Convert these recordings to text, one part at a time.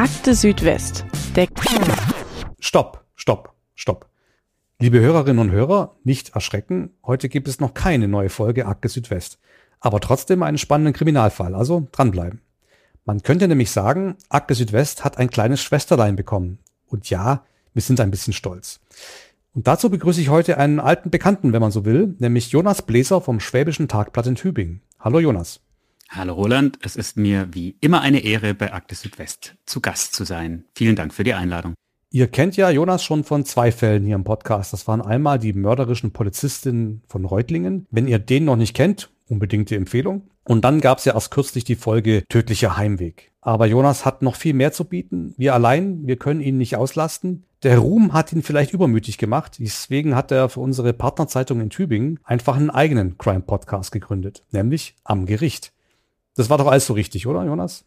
Akte Südwest. Der Stopp, stopp, stopp. Liebe Hörerinnen und Hörer, nicht erschrecken. Heute gibt es noch keine neue Folge Akte Südwest. Aber trotzdem einen spannenden Kriminalfall, also dranbleiben. Man könnte nämlich sagen, Akte Südwest hat ein kleines Schwesterlein bekommen. Und ja, wir sind ein bisschen stolz. Und dazu begrüße ich heute einen alten Bekannten, wenn man so will, nämlich Jonas Bläser vom Schwäbischen Tagblatt in Tübingen. Hallo Jonas. Hallo Roland, es ist mir wie immer eine Ehre, bei Akte Südwest zu Gast zu sein. Vielen Dank für die Einladung. Ihr kennt ja Jonas schon von zwei Fällen hier im Podcast. Das waren einmal die mörderischen Polizistinnen von Reutlingen. Wenn ihr den noch nicht kennt, unbedingte Empfehlung. Und dann gab es ja erst kürzlich die Folge Tödlicher Heimweg. Aber Jonas hat noch viel mehr zu bieten. Wir allein, wir können ihn nicht auslasten. Der Ruhm hat ihn vielleicht übermütig gemacht. Deswegen hat er für unsere Partnerzeitung in Tübingen einfach einen eigenen Crime-Podcast gegründet, nämlich Am Gericht. Das war doch alles so richtig, oder, Jonas?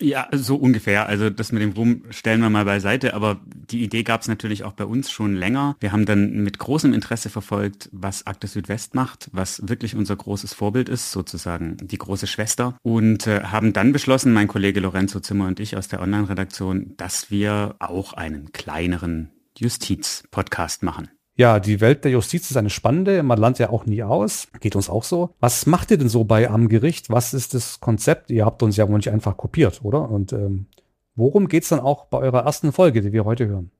Ja, so ungefähr. Also das mit dem Ruhm stellen wir mal beiseite, aber die Idee gab es natürlich auch bei uns schon länger. Wir haben dann mit großem Interesse verfolgt, was Akte Südwest macht, was wirklich unser großes Vorbild ist, sozusagen die große Schwester. Und äh, haben dann beschlossen, mein Kollege Lorenzo Zimmer und ich aus der Online-Redaktion, dass wir auch einen kleineren Justiz-Podcast machen. Ja, die Welt der Justiz ist eine spannende, man lernt ja auch nie aus, geht uns auch so. Was macht ihr denn so bei am Gericht? Was ist das Konzept? Ihr habt uns ja wohl nicht einfach kopiert, oder? Und ähm, worum geht's dann auch bei eurer ersten Folge, die wir heute hören?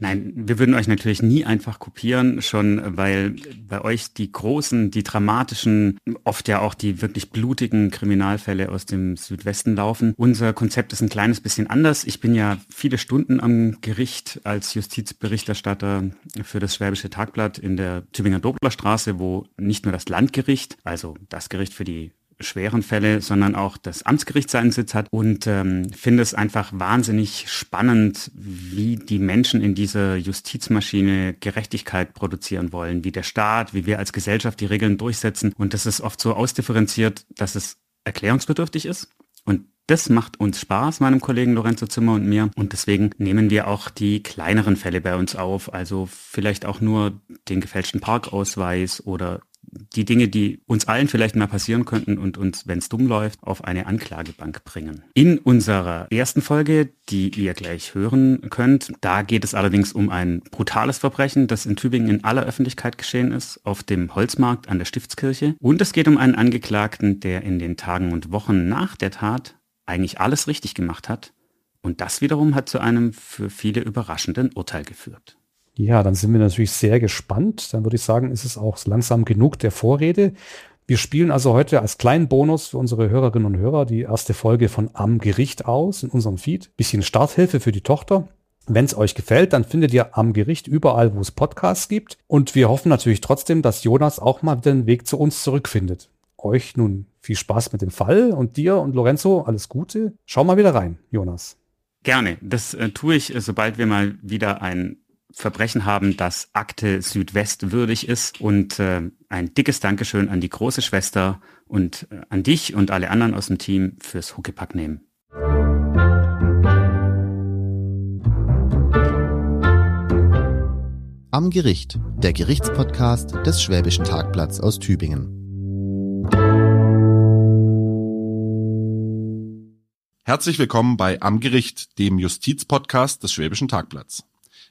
Nein, wir würden euch natürlich nie einfach kopieren, schon weil bei euch die großen, die dramatischen, oft ja auch die wirklich blutigen Kriminalfälle aus dem Südwesten laufen. Unser Konzept ist ein kleines bisschen anders. Ich bin ja viele Stunden am Gericht als Justizberichterstatter für das Schwäbische Tagblatt in der Tübinger Doblerstraße, wo nicht nur das Landgericht, also das Gericht für die schweren Fälle, sondern auch das Amtsgericht seinen Sitz hat und ähm, finde es einfach wahnsinnig spannend, wie die Menschen in dieser Justizmaschine Gerechtigkeit produzieren wollen, wie der Staat, wie wir als Gesellschaft die Regeln durchsetzen und das ist oft so ausdifferenziert, dass es erklärungsbedürftig ist und das macht uns Spaß, meinem Kollegen Lorenzo Zimmer und mir. Und deswegen nehmen wir auch die kleineren Fälle bei uns auf. Also vielleicht auch nur den gefälschten Parkausweis oder die Dinge, die uns allen vielleicht mal passieren könnten und uns, wenn es dumm läuft, auf eine Anklagebank bringen. In unserer ersten Folge, die ihr gleich hören könnt, da geht es allerdings um ein brutales Verbrechen, das in Tübingen in aller Öffentlichkeit geschehen ist, auf dem Holzmarkt an der Stiftskirche. Und es geht um einen Angeklagten, der in den Tagen und Wochen nach der Tat eigentlich alles richtig gemacht hat. Und das wiederum hat zu einem für viele überraschenden Urteil geführt. Ja, dann sind wir natürlich sehr gespannt. Dann würde ich sagen, ist es auch langsam genug der Vorrede. Wir spielen also heute als kleinen Bonus für unsere Hörerinnen und Hörer die erste Folge von Am Gericht aus in unserem Feed. Bisschen Starthilfe für die Tochter. Wenn es euch gefällt, dann findet ihr am Gericht überall, wo es Podcasts gibt. Und wir hoffen natürlich trotzdem, dass Jonas auch mal den Weg zu uns zurückfindet. Euch nun viel Spaß mit dem Fall und dir und Lorenzo alles Gute. Schau mal wieder rein, Jonas. Gerne. Das äh, tue ich, äh, sobald wir mal wieder ein Verbrechen haben, das Akte Südwest würdig ist. Und äh, ein dickes Dankeschön an die große Schwester und äh, an dich und alle anderen aus dem Team fürs Huckepack nehmen. Am Gericht, der Gerichtspodcast des Schwäbischen Tagblatts aus Tübingen. Herzlich willkommen bei Am Gericht, dem Justizpodcast des Schwäbischen Tagblatts.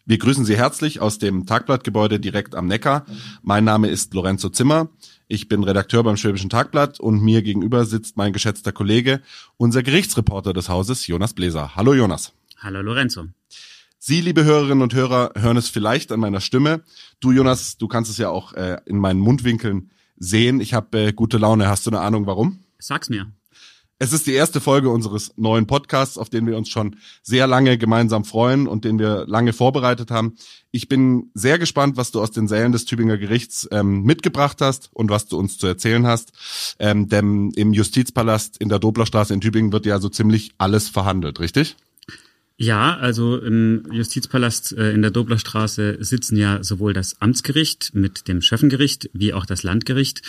Wir grüßen Sie herzlich aus dem Tagblattgebäude direkt am Neckar. Mein Name ist Lorenzo Zimmer. Ich bin Redakteur beim Schwäbischen Tagblatt und mir gegenüber sitzt mein geschätzter Kollege, unser Gerichtsreporter des Hauses, Jonas Bläser. Hallo Jonas. Hallo Lorenzo. Sie, liebe Hörerinnen und Hörer, hören es vielleicht an meiner Stimme. Du, Jonas, du kannst es ja auch äh, in meinen Mundwinkeln sehen. Ich habe äh, gute Laune. Hast du eine Ahnung, warum? Sag's mir. Es ist die erste Folge unseres neuen Podcasts, auf den wir uns schon sehr lange gemeinsam freuen und den wir lange vorbereitet haben. Ich bin sehr gespannt, was du aus den Sälen des Tübinger Gerichts ähm, mitgebracht hast und was du uns zu erzählen hast. Ähm, denn im Justizpalast in der Doblerstraße in Tübingen wird ja so ziemlich alles verhandelt, richtig? Ja, also im Justizpalast äh, in der Doblerstraße sitzen ja sowohl das Amtsgericht mit dem Schöffengericht wie auch das Landgericht.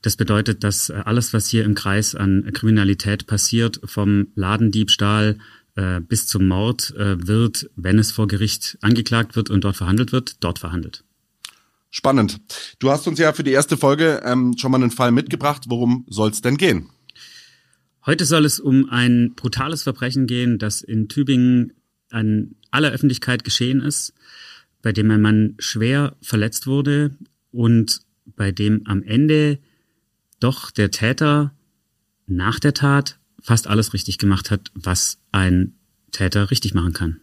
Das bedeutet, dass äh, alles, was hier im Kreis an Kriminalität passiert, vom Ladendiebstahl äh, bis zum Mord, wird, wenn es vor Gericht angeklagt wird und dort verhandelt wird, dort verhandelt. Spannend. Du hast uns ja für die erste Folge ähm, schon mal einen Fall mitgebracht. Worum soll es denn gehen? Heute soll es um ein brutales Verbrechen gehen, das in Tübingen an aller Öffentlichkeit geschehen ist, bei dem ein Mann schwer verletzt wurde und bei dem am Ende doch der Täter nach der Tat fast alles richtig gemacht hat, was ein Täter richtig machen kann.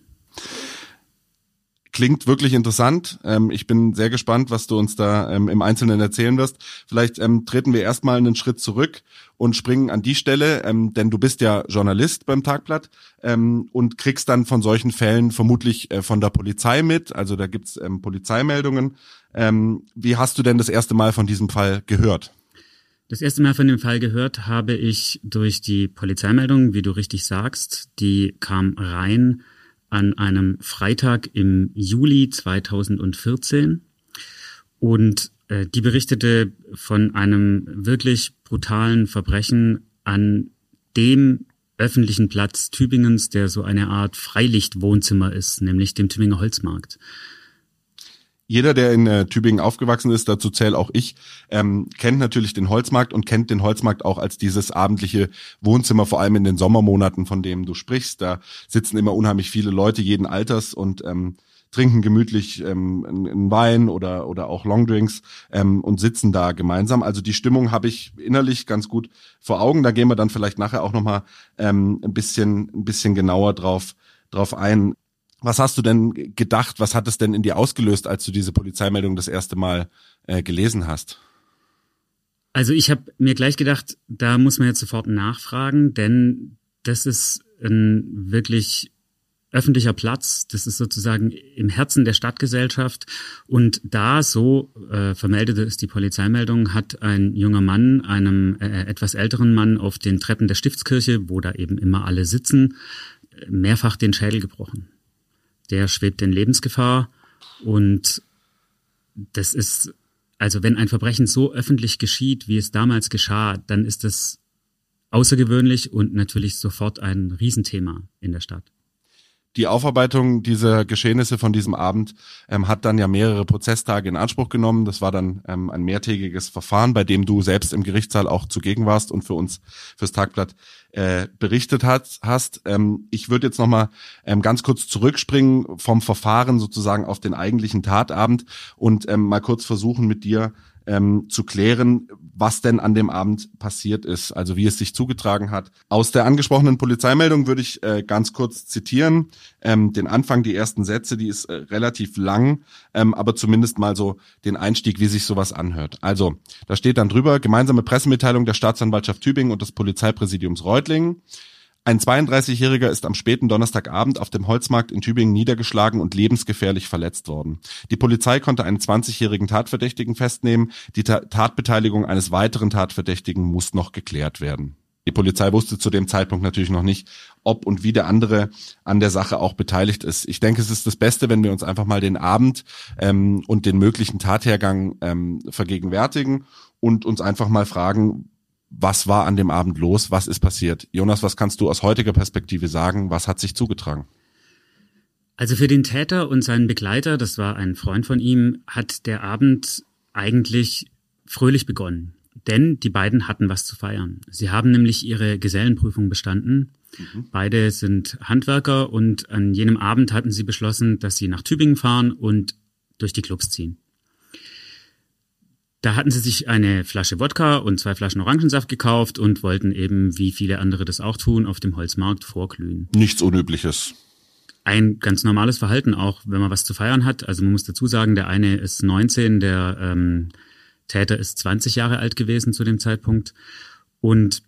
Klingt wirklich interessant. Ähm, ich bin sehr gespannt, was du uns da ähm, im Einzelnen erzählen wirst. Vielleicht ähm, treten wir erstmal einen Schritt zurück und springen an die Stelle, ähm, denn du bist ja Journalist beim Tagblatt ähm, und kriegst dann von solchen Fällen vermutlich äh, von der Polizei mit. Also da gibt's ähm, Polizeimeldungen. wie hast du denn das erste Mal von diesem Fall gehört? Das erste Mal von dem Fall gehört habe ich durch die Polizeimeldung, wie du richtig sagst. Die kam rein an einem Freitag im Juli 2014 und die berichtete von einem wirklich brutalen Verbrechen an dem öffentlichen Platz Tübingens, der so eine Art Freilichtwohnzimmer ist, nämlich dem Tübinger Holzmarkt jeder, der in äh, Tübingen aufgewachsen ist, dazu zähle auch ich, ähm, kennt natürlich den Holzmarkt und kennt den Holzmarkt auch als dieses abendliche Wohnzimmer, vor allem in den Sommermonaten, von dem du sprichst. Da sitzen immer unheimlich viele Leute jeden Alters und ähm, trinken gemütlich ähm, einen Wein oder oder auch Longdrinks ähm, und sitzen da gemeinsam. Also die Stimmung habe ich innerlich ganz gut vor Augen. Da gehen wir dann vielleicht nachher auch noch mal ähm, ein bisschen ein bisschen genauer drauf drauf ein. Was hast du denn gedacht? Was hat es denn in dir ausgelöst, als du diese Polizeimeldung das erste Mal äh, gelesen hast? Also ich habe mir gleich gedacht, da muss man jetzt sofort nachfragen, denn das ist ein wirklich öffentlicher Platz. Das ist sozusagen im Herzen der Stadtgesellschaft. Und da, so äh, vermeldete es die Polizeimeldung, hat ein junger Mann einem äh, etwas älteren Mann auf den Treppen der Stiftskirche, wo da eben immer alle sitzen, mehrfach den Schädel gebrochen der schwebt in Lebensgefahr. Und das ist, also wenn ein Verbrechen so öffentlich geschieht, wie es damals geschah, dann ist das außergewöhnlich und natürlich sofort ein Riesenthema in der Stadt die Aufarbeitung dieser Geschehnisse von diesem Abend ähm, hat dann ja mehrere Prozesstage in Anspruch genommen. Das war dann ähm, ein mehrtägiges Verfahren, bei dem du selbst im Gerichtssaal auch zugegen warst und für uns fürs Tagblatt äh, berichtet hat, hast. Ähm, ich würde jetzt nochmal ähm, ganz kurz zurückspringen vom Verfahren sozusagen auf den eigentlichen Tatabend und ähm, mal kurz versuchen mit dir ähm, zu klären, was denn an dem Abend passiert ist, also wie es sich zugetragen hat. Aus der angesprochenen Polizeimeldung würde ich äh, ganz kurz zitieren. Ähm, den Anfang, die ersten Sätze, die ist äh, relativ lang, ähm, aber zumindest mal so den Einstieg, wie sich sowas anhört. Also, da steht dann drüber, gemeinsame Pressemitteilung der Staatsanwaltschaft Tübingen und des Polizeipräsidiums Reutlingen. Ein 32-Jähriger ist am späten Donnerstagabend auf dem Holzmarkt in Tübingen niedergeschlagen und lebensgefährlich verletzt worden. Die Polizei konnte einen 20-jährigen Tatverdächtigen festnehmen. Die Ta Tatbeteiligung eines weiteren Tatverdächtigen muss noch geklärt werden. Die Polizei wusste zu dem Zeitpunkt natürlich noch nicht, ob und wie der andere an der Sache auch beteiligt ist. Ich denke, es ist das Beste, wenn wir uns einfach mal den Abend ähm, und den möglichen Tathergang ähm, vergegenwärtigen und uns einfach mal fragen, was war an dem Abend los? Was ist passiert? Jonas, was kannst du aus heutiger Perspektive sagen? Was hat sich zugetragen? Also für den Täter und seinen Begleiter, das war ein Freund von ihm, hat der Abend eigentlich fröhlich begonnen. Denn die beiden hatten was zu feiern. Sie haben nämlich ihre Gesellenprüfung bestanden. Mhm. Beide sind Handwerker und an jenem Abend hatten sie beschlossen, dass sie nach Tübingen fahren und durch die Clubs ziehen. Da hatten sie sich eine Flasche Wodka und zwei Flaschen Orangensaft gekauft und wollten eben, wie viele andere das auch tun, auf dem Holzmarkt vorglühen. Nichts Unübliches. Ein ganz normales Verhalten auch, wenn man was zu feiern hat. Also man muss dazu sagen, der eine ist 19, der ähm, Täter ist 20 Jahre alt gewesen zu dem Zeitpunkt. Und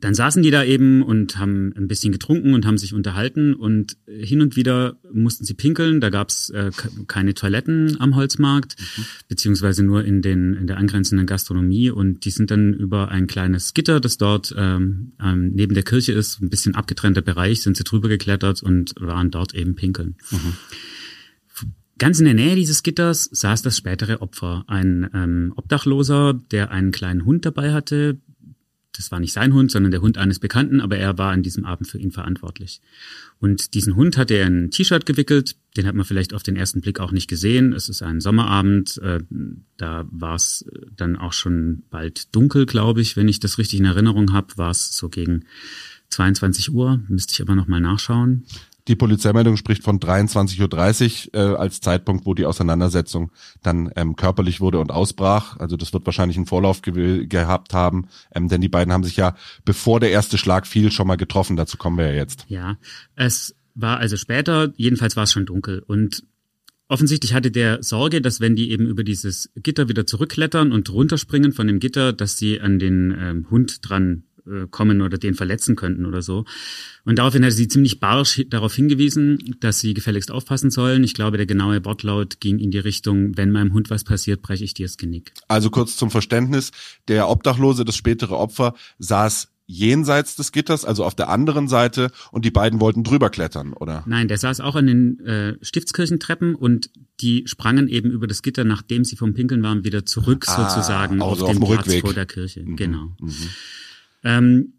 dann saßen die da eben und haben ein bisschen getrunken und haben sich unterhalten und hin und wieder mussten sie pinkeln. Da gab's äh, keine Toiletten am Holzmarkt, mhm. beziehungsweise nur in, den, in der angrenzenden Gastronomie. Und die sind dann über ein kleines Gitter, das dort ähm, ähm, neben der Kirche ist, ein bisschen abgetrennter Bereich, sind sie drüber geklettert und waren dort eben pinkeln. Mhm. Ganz in der Nähe dieses Gitters saß das spätere Opfer, ein ähm, Obdachloser, der einen kleinen Hund dabei hatte, das war nicht sein Hund, sondern der Hund eines Bekannten, aber er war an diesem Abend für ihn verantwortlich. Und diesen Hund hat er in ein T-Shirt gewickelt, den hat man vielleicht auf den ersten Blick auch nicht gesehen. Es ist ein Sommerabend, äh, da war es dann auch schon bald dunkel, glaube ich, wenn ich das richtig in Erinnerung habe, war es so gegen 22 Uhr, müsste ich aber nochmal nachschauen. Die Polizeimeldung spricht von 23.30 Uhr äh, als Zeitpunkt, wo die Auseinandersetzung dann ähm, körperlich wurde und ausbrach. Also das wird wahrscheinlich einen Vorlauf ge gehabt haben, ähm, denn die beiden haben sich ja, bevor der erste Schlag fiel, schon mal getroffen. Dazu kommen wir ja jetzt. Ja, es war also später, jedenfalls war es schon dunkel und Offensichtlich hatte der Sorge, dass wenn die eben über dieses Gitter wieder zurückklettern und runterspringen von dem Gitter, dass sie an den ähm, Hund dran äh, kommen oder den verletzen könnten oder so. Und daraufhin hat sie ziemlich barsch darauf hingewiesen, dass sie gefälligst aufpassen sollen. Ich glaube, der genaue Wortlaut ging in die Richtung, wenn meinem Hund was passiert, breche ich dir das Genick. Also kurz zum Verständnis, der Obdachlose, das spätere Opfer, saß jenseits des Gitters, also auf der anderen Seite, und die beiden wollten drüber klettern, oder? Nein, der saß auch an den äh, Stiftskirchentreppen und die sprangen eben über das Gitter, nachdem sie vom Pinkeln waren, wieder zurück ah, sozusagen also auf, auf dem Platz Rückweg. vor der Kirche. Mhm. Genau. Mhm. Ähm,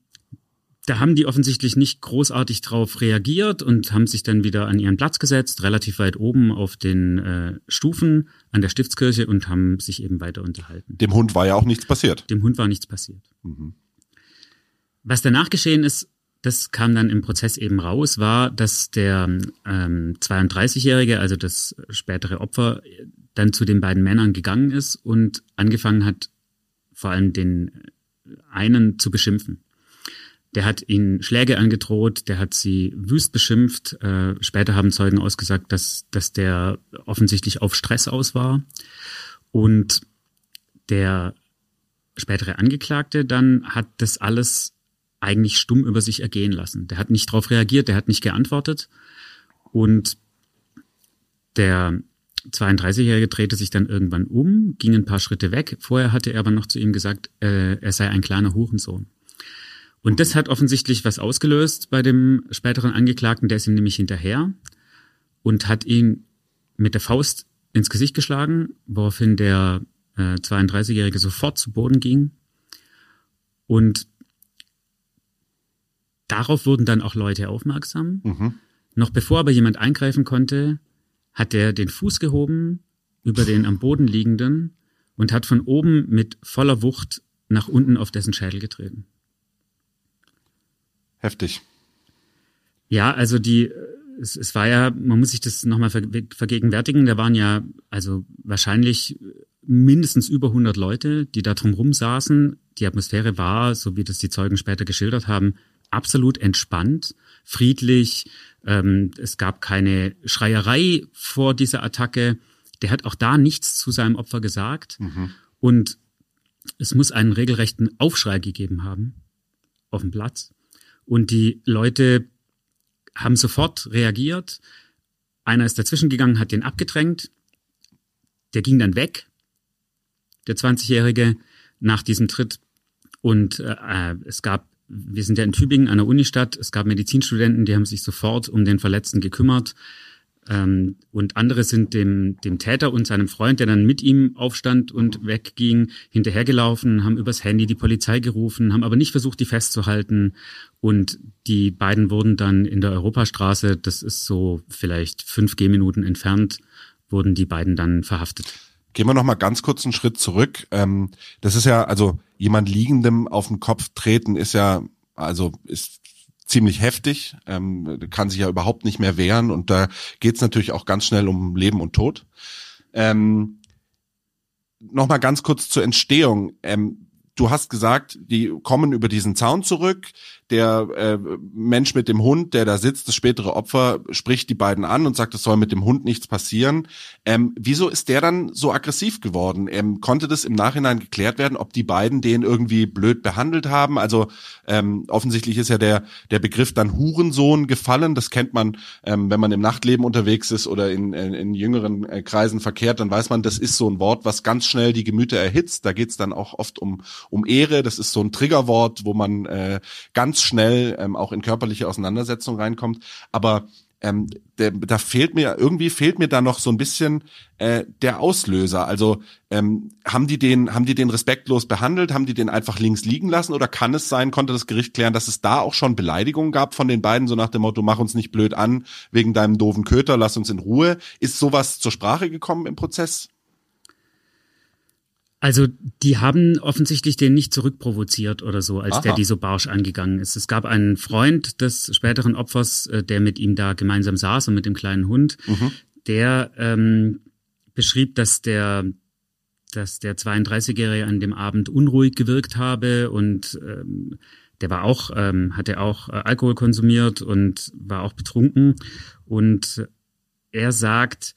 da haben die offensichtlich nicht großartig drauf reagiert und haben sich dann wieder an ihren Platz gesetzt, relativ weit oben auf den äh, Stufen an der Stiftskirche und haben sich eben weiter unterhalten. Dem Hund war ja auch nichts passiert. Dem Hund war nichts passiert. Mhm. Was danach geschehen ist, das kam dann im Prozess eben raus, war, dass der ähm, 32-Jährige, also das spätere Opfer, dann zu den beiden Männern gegangen ist und angefangen hat, vor allem den einen zu beschimpfen. Der hat ihnen Schläge angedroht, der hat sie wüst beschimpft. Äh, später haben Zeugen ausgesagt, dass, dass der offensichtlich auf Stress aus war. Und der spätere Angeklagte dann hat das alles eigentlich stumm über sich ergehen lassen. Der hat nicht darauf reagiert, der hat nicht geantwortet. Und der 32-Jährige drehte sich dann irgendwann um, ging ein paar Schritte weg. Vorher hatte er aber noch zu ihm gesagt, äh, er sei ein kleiner Hurensohn. Und das hat offensichtlich was ausgelöst bei dem späteren Angeklagten, der ist ihm nämlich hinterher und hat ihn mit der Faust ins Gesicht geschlagen, woraufhin der äh, 32-Jährige sofort zu Boden ging. Und darauf wurden dann auch Leute aufmerksam. Mhm. Noch bevor aber jemand eingreifen konnte, hat er den Fuß gehoben über den am Boden liegenden und hat von oben mit voller Wucht nach unten auf dessen Schädel getreten. Heftig. Ja, also die, es, es war ja, man muss sich das nochmal vergegenwärtigen, da waren ja also wahrscheinlich mindestens über 100 Leute, die da drumrum saßen. Die Atmosphäre war, so wie das die Zeugen später geschildert haben, absolut entspannt, friedlich. Ähm, es gab keine Schreierei vor dieser Attacke. Der hat auch da nichts zu seinem Opfer gesagt. Mhm. Und es muss einen regelrechten Aufschrei gegeben haben auf dem Platz. Und die Leute haben sofort reagiert. Einer ist dazwischen gegangen, hat den abgedrängt. Der ging dann weg, der 20-Jährige, nach diesem Tritt. Und äh, es gab wir sind ja in Tübingen der Unistadt. Es gab Medizinstudenten, die haben sich sofort um den Verletzten gekümmert. Ähm, und andere sind dem, dem Täter und seinem Freund, der dann mit ihm aufstand und wegging, hinterhergelaufen, haben übers Handy die Polizei gerufen, haben aber nicht versucht, die festzuhalten. Und die beiden wurden dann in der Europastraße, das ist so vielleicht fünf Gehminuten entfernt, wurden die beiden dann verhaftet. Gehen wir noch mal ganz kurz einen Schritt zurück. Ähm, das ist ja, also jemand liegendem auf den Kopf treten ist ja, also ist ziemlich heftig, ähm, kann sich ja überhaupt nicht mehr wehren und da geht's natürlich auch ganz schnell um Leben und Tod. Ähm, noch mal ganz kurz zur Entstehung. Ähm, du hast gesagt, die kommen über diesen Zaun zurück, der äh, Mensch mit dem Hund, der da sitzt, das spätere Opfer, spricht die beiden an und sagt, es soll mit dem Hund nichts passieren. Ähm, wieso ist der dann so aggressiv geworden? Ähm, konnte das im Nachhinein geklärt werden, ob die beiden den irgendwie blöd behandelt haben? Also ähm, offensichtlich ist ja der, der Begriff dann Hurensohn gefallen. Das kennt man, ähm, wenn man im Nachtleben unterwegs ist oder in, in, in jüngeren äh, Kreisen verkehrt, dann weiß man, das ist so ein Wort, was ganz schnell die Gemüter erhitzt. Da geht's dann auch oft um, um Ehre. Das ist so ein Triggerwort, wo man äh, ganz schnell ähm, auch in körperliche Auseinandersetzung reinkommt. Aber ähm, der, da fehlt mir irgendwie fehlt mir da noch so ein bisschen äh, der Auslöser. Also ähm, haben die den haben die den respektlos behandelt, haben die den einfach links liegen lassen oder kann es sein, konnte das Gericht klären, dass es da auch schon Beleidigungen gab von den beiden, so nach dem Motto mach uns nicht blöd an wegen deinem doofen Köter, lass uns in Ruhe. Ist sowas zur Sprache gekommen im Prozess? Also die haben offensichtlich den nicht zurückprovoziert oder so, als Aha. der die so barsch angegangen ist. Es gab einen Freund des späteren Opfers, äh, der mit ihm da gemeinsam saß und mit dem kleinen Hund, mhm. der ähm, beschrieb, dass der dass der 32-Jährige an dem Abend unruhig gewirkt habe und ähm, der war auch, ähm, hatte auch äh, Alkohol konsumiert und war auch betrunken. Und er sagt,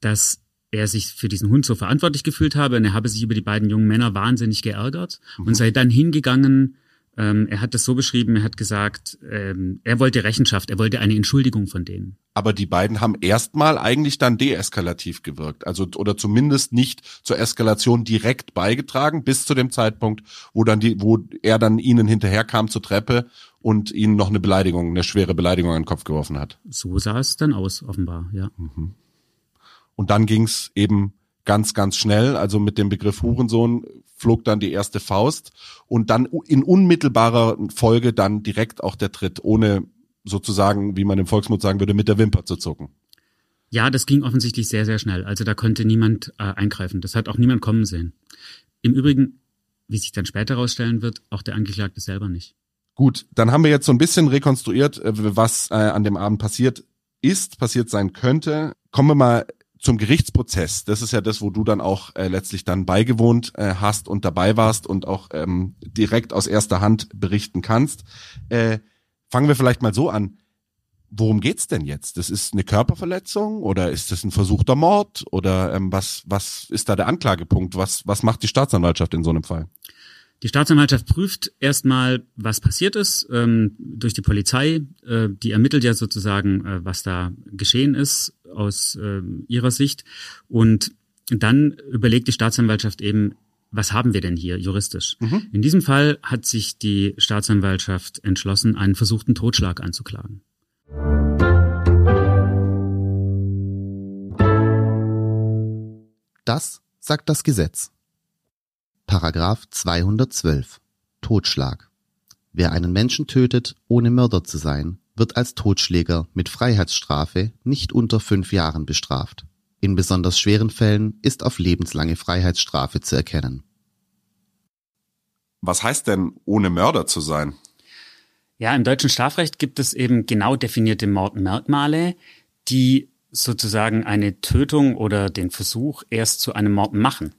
dass er sich für diesen Hund so verantwortlich gefühlt habe und er habe sich über die beiden jungen Männer wahnsinnig geärgert mhm. und sei dann hingegangen. Ähm, er hat das so beschrieben, er hat gesagt, ähm, er wollte Rechenschaft, er wollte eine Entschuldigung von denen. Aber die beiden haben erstmal eigentlich dann deeskalativ gewirkt, also oder zumindest nicht zur Eskalation direkt beigetragen, bis zu dem Zeitpunkt, wo dann die, wo er dann ihnen hinterherkam zur Treppe und ihnen noch eine Beleidigung, eine schwere Beleidigung an den Kopf geworfen hat. So sah es dann aus, offenbar, ja. Mhm. Und dann ging's eben ganz, ganz schnell. Also mit dem Begriff Hurensohn flog dann die erste Faust und dann in unmittelbarer Folge dann direkt auch der Tritt, ohne sozusagen, wie man im Volksmund sagen würde, mit der Wimper zu zucken. Ja, das ging offensichtlich sehr, sehr schnell. Also da konnte niemand äh, eingreifen. Das hat auch niemand kommen sehen. Im Übrigen, wie sich dann später herausstellen wird, auch der Angeklagte selber nicht. Gut, dann haben wir jetzt so ein bisschen rekonstruiert, äh, was äh, an dem Abend passiert ist, passiert sein könnte. Kommen wir mal zum Gerichtsprozess. Das ist ja das, wo du dann auch äh, letztlich dann beigewohnt äh, hast und dabei warst und auch ähm, direkt aus erster Hand berichten kannst. Äh, fangen wir vielleicht mal so an. Worum geht's denn jetzt? Das ist eine Körperverletzung oder ist das ein versuchter Mord oder ähm, was was ist da der Anklagepunkt? Was was macht die Staatsanwaltschaft in so einem Fall? Die Staatsanwaltschaft prüft erstmal, was passiert ist ähm, durch die Polizei. Äh, die ermittelt ja sozusagen, äh, was da geschehen ist aus äh, ihrer Sicht. Und dann überlegt die Staatsanwaltschaft eben, was haben wir denn hier juristisch? Mhm. In diesem Fall hat sich die Staatsanwaltschaft entschlossen, einen versuchten Totschlag anzuklagen. Das sagt das Gesetz. Paragraph 212 Totschlag. Wer einen Menschen tötet, ohne Mörder zu sein, wird als Totschläger mit Freiheitsstrafe nicht unter fünf Jahren bestraft. In besonders schweren Fällen ist auf lebenslange Freiheitsstrafe zu erkennen. Was heißt denn, ohne Mörder zu sein? Ja, im deutschen Strafrecht gibt es eben genau definierte Mordmerkmale, die sozusagen eine Tötung oder den Versuch erst zu einem Mord machen.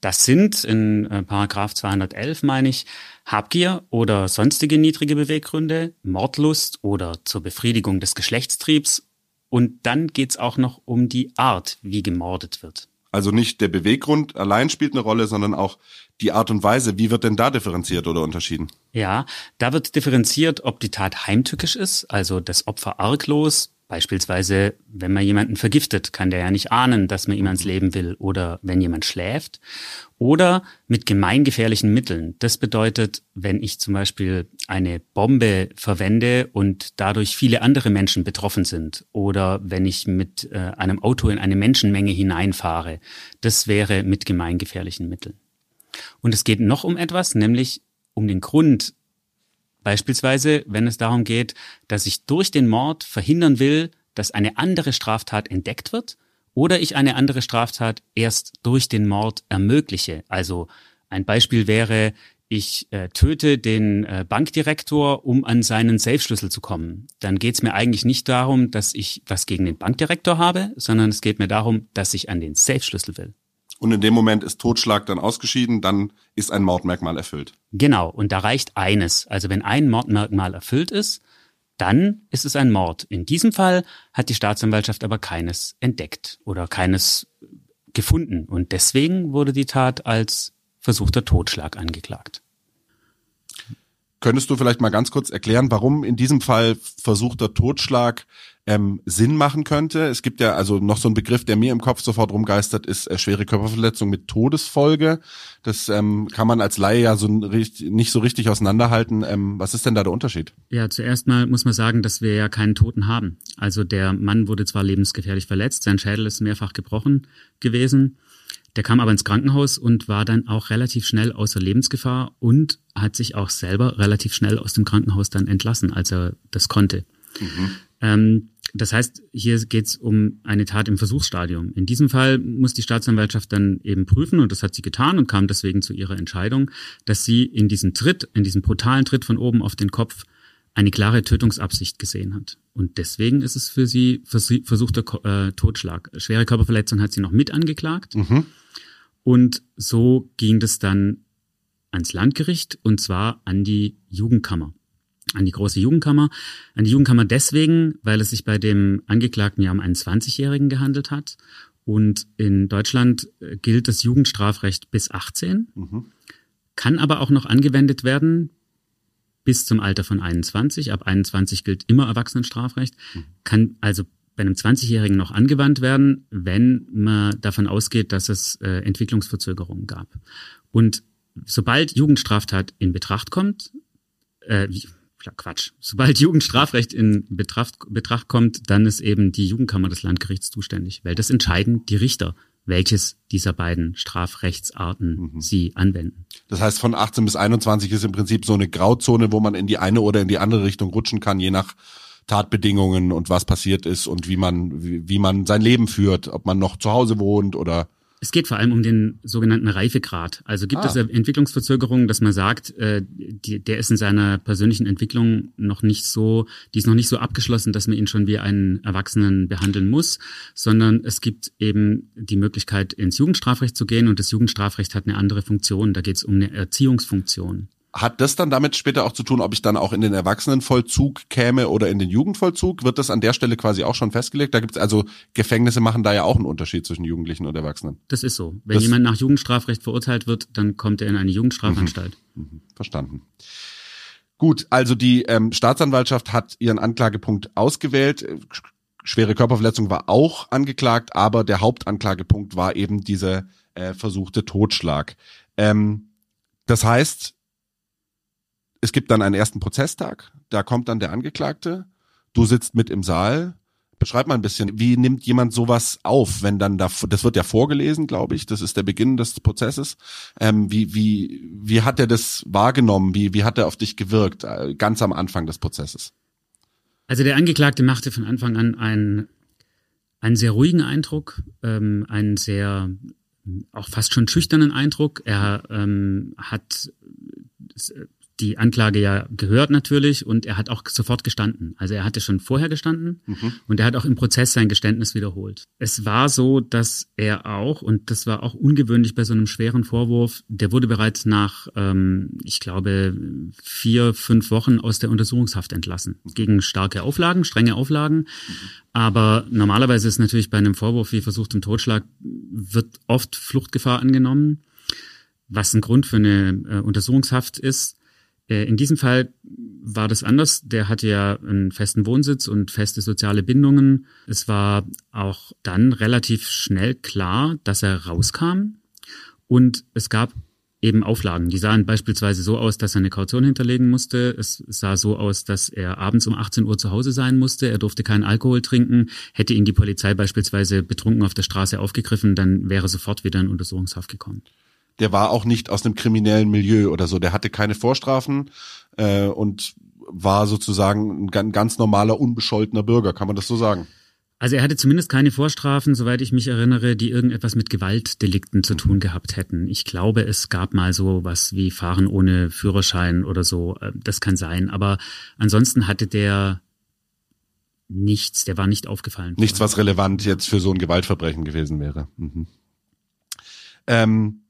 Das sind in äh, Paragraph 211, meine ich, Habgier oder sonstige niedrige Beweggründe, Mordlust oder zur Befriedigung des Geschlechtstriebs. Und dann geht's auch noch um die Art, wie gemordet wird. Also nicht der Beweggrund allein spielt eine Rolle, sondern auch die Art und Weise. Wie wird denn da differenziert oder unterschieden? Ja, da wird differenziert, ob die Tat heimtückisch ist, also das Opfer arglos, Beispielsweise, wenn man jemanden vergiftet, kann der ja nicht ahnen, dass man ihm ans Leben will oder wenn jemand schläft. Oder mit gemeingefährlichen Mitteln. Das bedeutet, wenn ich zum Beispiel eine Bombe verwende und dadurch viele andere Menschen betroffen sind. Oder wenn ich mit äh, einem Auto in eine Menschenmenge hineinfahre. Das wäre mit gemeingefährlichen Mitteln. Und es geht noch um etwas, nämlich um den Grund, Beispielsweise, wenn es darum geht, dass ich durch den Mord verhindern will, dass eine andere Straftat entdeckt wird oder ich eine andere Straftat erst durch den Mord ermögliche. Also ein Beispiel wäre, ich äh, töte den äh, Bankdirektor, um an seinen Safe-Schlüssel zu kommen. Dann geht es mir eigentlich nicht darum, dass ich was gegen den Bankdirektor habe, sondern es geht mir darum, dass ich an den Safe-Schlüssel will. Und in dem Moment ist Totschlag dann ausgeschieden, dann ist ein Mordmerkmal erfüllt. Genau, und da reicht eines. Also wenn ein Mordmerkmal erfüllt ist, dann ist es ein Mord. In diesem Fall hat die Staatsanwaltschaft aber keines entdeckt oder keines gefunden. Und deswegen wurde die Tat als versuchter Totschlag angeklagt. Könntest du vielleicht mal ganz kurz erklären, warum in diesem Fall versuchter Totschlag ähm, Sinn machen könnte? Es gibt ja also noch so ein Begriff, der mir im Kopf sofort rumgeistert, ist äh, schwere Körperverletzung mit Todesfolge. Das ähm, kann man als Laie ja so nicht so richtig auseinanderhalten. Ähm, was ist denn da der Unterschied? Ja, zuerst mal muss man sagen, dass wir ja keinen Toten haben. Also der Mann wurde zwar lebensgefährlich verletzt, sein Schädel ist mehrfach gebrochen gewesen. Der kam aber ins Krankenhaus und war dann auch relativ schnell außer Lebensgefahr und hat sich auch selber relativ schnell aus dem Krankenhaus dann entlassen, als er das konnte. Mhm. Ähm, das heißt, hier geht es um eine Tat im Versuchsstadium. In diesem Fall muss die Staatsanwaltschaft dann eben prüfen, und das hat sie getan und kam deswegen zu ihrer Entscheidung, dass sie in diesem Tritt, in diesem brutalen Tritt von oben auf den Kopf eine klare Tötungsabsicht gesehen hat. Und deswegen ist es für sie versuchter äh, Totschlag. Schwere Körperverletzung hat sie noch mit angeklagt. Mhm. Und so ging das dann ans Landgericht und zwar an die Jugendkammer, an die große Jugendkammer. An die Jugendkammer deswegen, weil es sich bei dem Angeklagten ja um einen 20-Jährigen gehandelt hat. Und in Deutschland äh, gilt das Jugendstrafrecht bis 18, mhm. kann aber auch noch angewendet werden bis zum Alter von 21. Ab 21 gilt immer Erwachsenenstrafrecht, mhm. kann also bei einem 20-Jährigen noch angewandt werden, wenn man davon ausgeht, dass es äh, Entwicklungsverzögerungen gab. Und sobald Jugendstraftat in Betracht kommt, äh, Quatsch, sobald Jugendstrafrecht in Betracht, Betracht kommt, dann ist eben die Jugendkammer des Landgerichts zuständig, weil das entscheiden die Richter, welches dieser beiden Strafrechtsarten mhm. sie anwenden. Das heißt, von 18 bis 21 ist im Prinzip so eine Grauzone, wo man in die eine oder in die andere Richtung rutschen kann, je nach Tatbedingungen und was passiert ist und wie man, wie, wie man sein Leben führt, ob man noch zu Hause wohnt oder es geht vor allem um den sogenannten Reifegrad. Also gibt ah. es Entwicklungsverzögerungen, dass man sagt, äh, die, der ist in seiner persönlichen Entwicklung noch nicht so, die ist noch nicht so abgeschlossen, dass man ihn schon wie einen Erwachsenen behandeln muss, sondern es gibt eben die Möglichkeit, ins Jugendstrafrecht zu gehen und das Jugendstrafrecht hat eine andere Funktion. Da geht es um eine Erziehungsfunktion hat das dann damit später auch zu tun, ob ich dann auch in den Erwachsenenvollzug käme oder in den Jugendvollzug? Wird das an der Stelle quasi auch schon festgelegt? Da gibt es also Gefängnisse machen da ja auch einen Unterschied zwischen Jugendlichen und Erwachsenen. Das ist so. Wenn das jemand nach Jugendstrafrecht verurteilt wird, dann kommt er in eine Jugendstrafanstalt. Mhm. Mhm. Verstanden. Gut, also die ähm, Staatsanwaltschaft hat ihren Anklagepunkt ausgewählt. Schwere Körperverletzung war auch angeklagt, aber der Hauptanklagepunkt war eben dieser äh, versuchte Totschlag. Ähm, das heißt, es gibt dann einen ersten Prozesstag, da kommt dann der Angeklagte, du sitzt mit im Saal. Beschreib mal ein bisschen, wie nimmt jemand sowas auf, wenn dann da, das wird ja vorgelesen, glaube ich, das ist der Beginn des Prozesses. Ähm, wie, wie, wie hat er das wahrgenommen? Wie, wie hat er auf dich gewirkt, äh, ganz am Anfang des Prozesses? Also der Angeklagte machte von Anfang an einen, einen sehr ruhigen Eindruck, ähm, einen sehr auch fast schon schüchternen Eindruck. Er ähm, hat die Anklage ja gehört natürlich und er hat auch sofort gestanden. Also er hatte schon vorher gestanden mhm. und er hat auch im Prozess sein Geständnis wiederholt. Es war so, dass er auch, und das war auch ungewöhnlich bei so einem schweren Vorwurf, der wurde bereits nach, ähm, ich glaube, vier, fünf Wochen aus der Untersuchungshaft entlassen. Gegen starke Auflagen, strenge Auflagen. Mhm. Aber normalerweise ist natürlich bei einem Vorwurf wie versuchtem Totschlag wird oft Fluchtgefahr angenommen was ein Grund für eine äh, Untersuchungshaft ist. Äh, in diesem Fall war das anders. Der hatte ja einen festen Wohnsitz und feste soziale Bindungen. Es war auch dann relativ schnell klar, dass er rauskam. Und es gab eben Auflagen. Die sahen beispielsweise so aus, dass er eine Kaution hinterlegen musste. Es sah so aus, dass er abends um 18 Uhr zu Hause sein musste. Er durfte keinen Alkohol trinken. Hätte ihn die Polizei beispielsweise betrunken auf der Straße aufgegriffen, dann wäre sofort wieder in Untersuchungshaft gekommen der war auch nicht aus einem kriminellen Milieu oder so. Der hatte keine Vorstrafen äh, und war sozusagen ein ganz normaler, unbescholtener Bürger, kann man das so sagen? Also er hatte zumindest keine Vorstrafen, soweit ich mich erinnere, die irgendetwas mit Gewaltdelikten zu tun gehabt hätten. Ich glaube, es gab mal so was wie Fahren ohne Führerschein oder so. Äh, das kann sein. Aber ansonsten hatte der nichts, der war nicht aufgefallen. Nichts, was relevant jetzt für so ein Gewaltverbrechen gewesen wäre. Mhm. Ähm,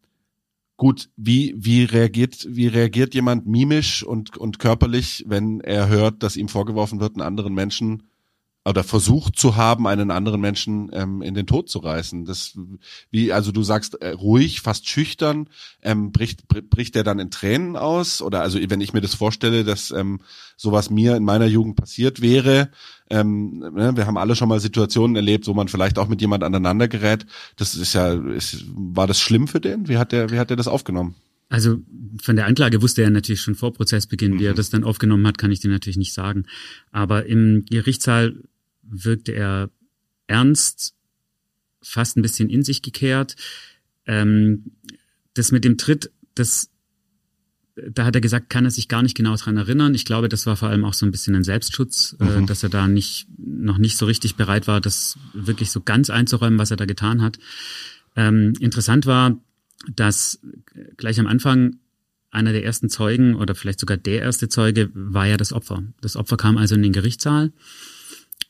Gut, wie, wie reagiert, wie reagiert jemand mimisch und, und körperlich, wenn er hört, dass ihm vorgeworfen wird, einen anderen Menschen oder versucht zu haben, einen anderen Menschen ähm, in den Tod zu reißen. Das, wie, also du sagst äh, ruhig, fast schüchtern, ähm, bricht, bricht der dann in Tränen aus? Oder also wenn ich mir das vorstelle, dass ähm, sowas mir in meiner Jugend passiert wäre, ähm, ne, wir haben alle schon mal Situationen erlebt, wo man vielleicht auch mit jemand aneinander gerät. Das ist ja, ist, war das schlimm für den? Wie hat der, wie hat der das aufgenommen? Also von der Anklage wusste er natürlich schon vor Prozessbeginn. Mhm. Wie er mhm. das dann aufgenommen hat, kann ich dir natürlich nicht sagen. Aber im Gerichtssaal wirkte er ernst, fast ein bisschen in sich gekehrt. Ähm, das mit dem Tritt, das, da hat er gesagt, kann er sich gar nicht genau dran erinnern. Ich glaube, das war vor allem auch so ein bisschen ein Selbstschutz, äh, mhm. äh, dass er da nicht, noch nicht so richtig bereit war, das wirklich so ganz einzuräumen, was er da getan hat. Ähm, interessant war, dass gleich am Anfang einer der ersten Zeugen oder vielleicht sogar der erste Zeuge war ja das Opfer. Das Opfer kam also in den Gerichtssaal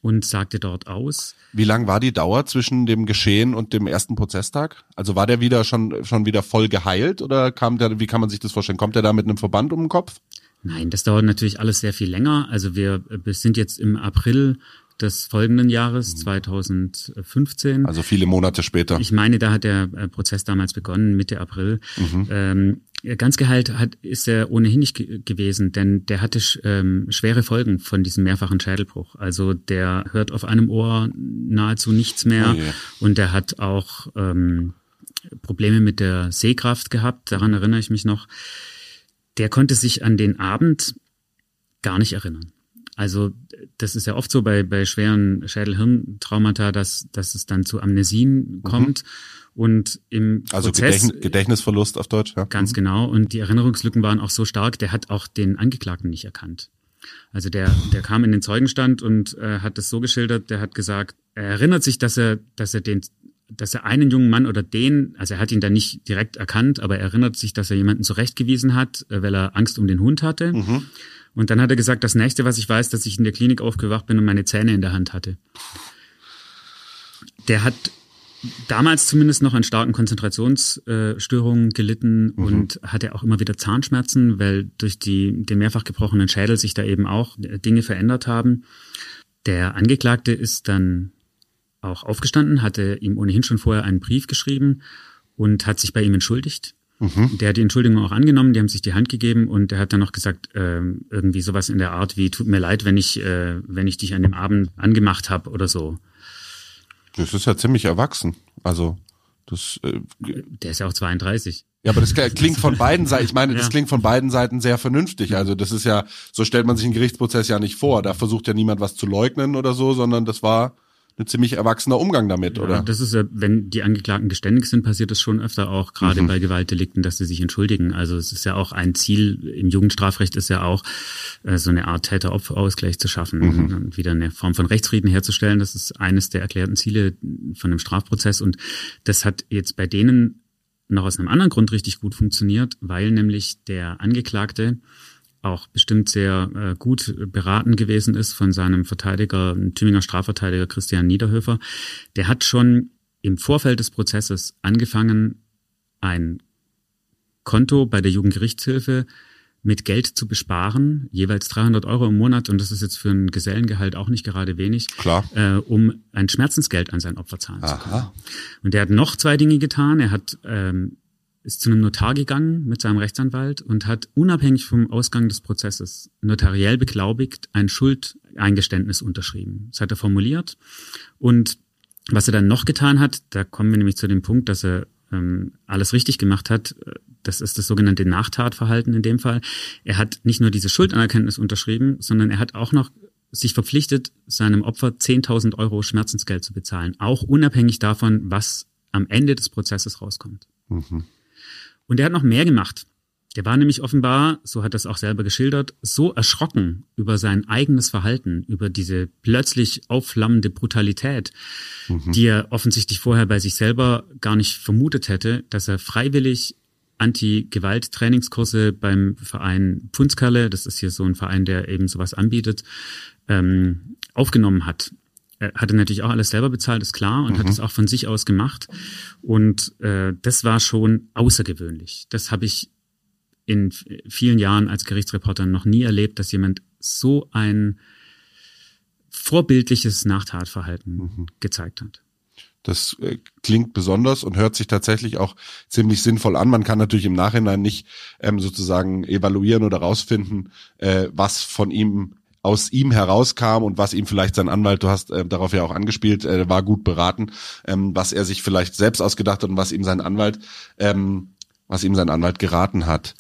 und sagte dort aus. Wie lang war die Dauer zwischen dem Geschehen und dem ersten Prozesstag? Also war der wieder schon schon wieder voll geheilt oder kam der? Wie kann man sich das vorstellen? Kommt er da mit einem Verband um den Kopf? Nein, das dauert natürlich alles sehr viel länger. Also wir, wir sind jetzt im April des folgenden Jahres, 2015. Mhm. Also viele Monate später. Ich meine, da hat der äh, Prozess damals begonnen, Mitte April. Mhm. Ähm, ganz geheilt hat, ist er ohnehin nicht gewesen, denn der hatte ähm, schwere Folgen von diesem mehrfachen Schädelbruch. Also der hört auf einem Ohr nahezu nichts mehr oh yeah. und der hat auch ähm, Probleme mit der Sehkraft gehabt, daran erinnere ich mich noch. Der konnte sich an den Abend gar nicht erinnern. Also das ist ja oft so bei, bei schweren Schädel-Hirn-Traumata, dass, dass es dann zu Amnesien mhm. kommt. Mhm. Und im also Prozess, Gedächtnis, Gedächtnisverlust auf Deutsch, ja. Ganz mhm. genau. Und die Erinnerungslücken waren auch so stark, der hat auch den Angeklagten nicht erkannt. Also der, der kam in den Zeugenstand und äh, hat das so geschildert, der hat gesagt, er erinnert sich, dass er, dass er den, dass er einen jungen Mann oder den, also er hat ihn da nicht direkt erkannt, aber er erinnert sich, dass er jemanden zurechtgewiesen hat, äh, weil er Angst um den Hund hatte. Mhm. Und dann hat er gesagt, das nächste, was ich weiß, dass ich in der Klinik aufgewacht bin und meine Zähne in der Hand hatte. Der hat damals zumindest noch an starken Konzentrationsstörungen gelitten mhm. und hatte auch immer wieder Zahnschmerzen, weil durch die, den mehrfach gebrochenen Schädel sich da eben auch Dinge verändert haben. Der Angeklagte ist dann auch aufgestanden, hatte ihm ohnehin schon vorher einen Brief geschrieben und hat sich bei ihm entschuldigt. Mhm. Der hat die Entschuldigung auch angenommen, die haben sich die Hand gegeben und der hat dann noch gesagt, äh, irgendwie sowas in der Art wie, tut mir leid, wenn ich, äh, wenn ich dich an dem Abend angemacht habe oder so. Das ist ja ziemlich erwachsen. Also das. Äh, der ist ja auch 32. Ja, aber das klingt von beiden Seiten, ich meine, das ja. klingt von beiden Seiten sehr vernünftig. Also das ist ja, so stellt man sich einen Gerichtsprozess ja nicht vor. Da versucht ja niemand was zu leugnen oder so, sondern das war ein ziemlich erwachsener Umgang damit, ja, oder? Das ist ja, wenn die Angeklagten geständig sind, passiert das schon öfter auch, gerade mhm. bei Gewaltdelikten, dass sie sich entschuldigen. Also es ist ja auch ein Ziel im Jugendstrafrecht ist ja auch, äh, so eine Art Täter-Opfer-Ausgleich zu schaffen mhm. und wieder eine Form von Rechtsfrieden herzustellen. Das ist eines der erklärten Ziele von einem Strafprozess und das hat jetzt bei denen noch aus einem anderen Grund richtig gut funktioniert, weil nämlich der Angeklagte auch bestimmt sehr äh, gut beraten gewesen ist von seinem Verteidiger, Tübinger Strafverteidiger Christian Niederhöfer. Der hat schon im Vorfeld des Prozesses angefangen, ein Konto bei der Jugendgerichtshilfe mit Geld zu besparen, jeweils 300 Euro im Monat, und das ist jetzt für ein Gesellengehalt auch nicht gerade wenig, Klar. Äh, um ein Schmerzensgeld an sein Opfer zahlen Aha. zu können. Und er hat noch zwei Dinge getan. Er hat ähm, ist zu einem Notar gegangen mit seinem Rechtsanwalt und hat unabhängig vom Ausgang des Prozesses notariell beglaubigt ein Schuldeingeständnis unterschrieben. Das hat er formuliert. Und was er dann noch getan hat, da kommen wir nämlich zu dem Punkt, dass er ähm, alles richtig gemacht hat. Das ist das sogenannte Nachtatverhalten in dem Fall. Er hat nicht nur diese Schuldanerkenntnis unterschrieben, sondern er hat auch noch sich verpflichtet, seinem Opfer 10.000 Euro Schmerzensgeld zu bezahlen, auch unabhängig davon, was am Ende des Prozesses rauskommt. Mhm. Und er hat noch mehr gemacht. Der war nämlich offenbar, so hat er es auch selber geschildert, so erschrocken über sein eigenes Verhalten, über diese plötzlich aufflammende Brutalität, mhm. die er offensichtlich vorher bei sich selber gar nicht vermutet hätte, dass er freiwillig Anti-Gewalt-Trainingskurse beim Verein Pfundskerle, das ist hier so ein Verein, der eben sowas anbietet, ähm, aufgenommen hat er hatte natürlich auch alles selber bezahlt, ist klar, und mhm. hat es auch von sich aus gemacht. Und äh, das war schon außergewöhnlich. Das habe ich in vielen Jahren als Gerichtsreporter noch nie erlebt, dass jemand so ein vorbildliches Nachtatverhalten mhm. gezeigt hat. Das äh, klingt besonders und hört sich tatsächlich auch ziemlich sinnvoll an. Man kann natürlich im Nachhinein nicht ähm, sozusagen evaluieren oder rausfinden, äh, was von ihm aus ihm herauskam und was ihm vielleicht sein Anwalt, du hast äh, darauf ja auch angespielt, äh, war gut beraten, ähm, was er sich vielleicht selbst ausgedacht hat und was ihm sein Anwalt, ähm, was ihm sein Anwalt geraten hat.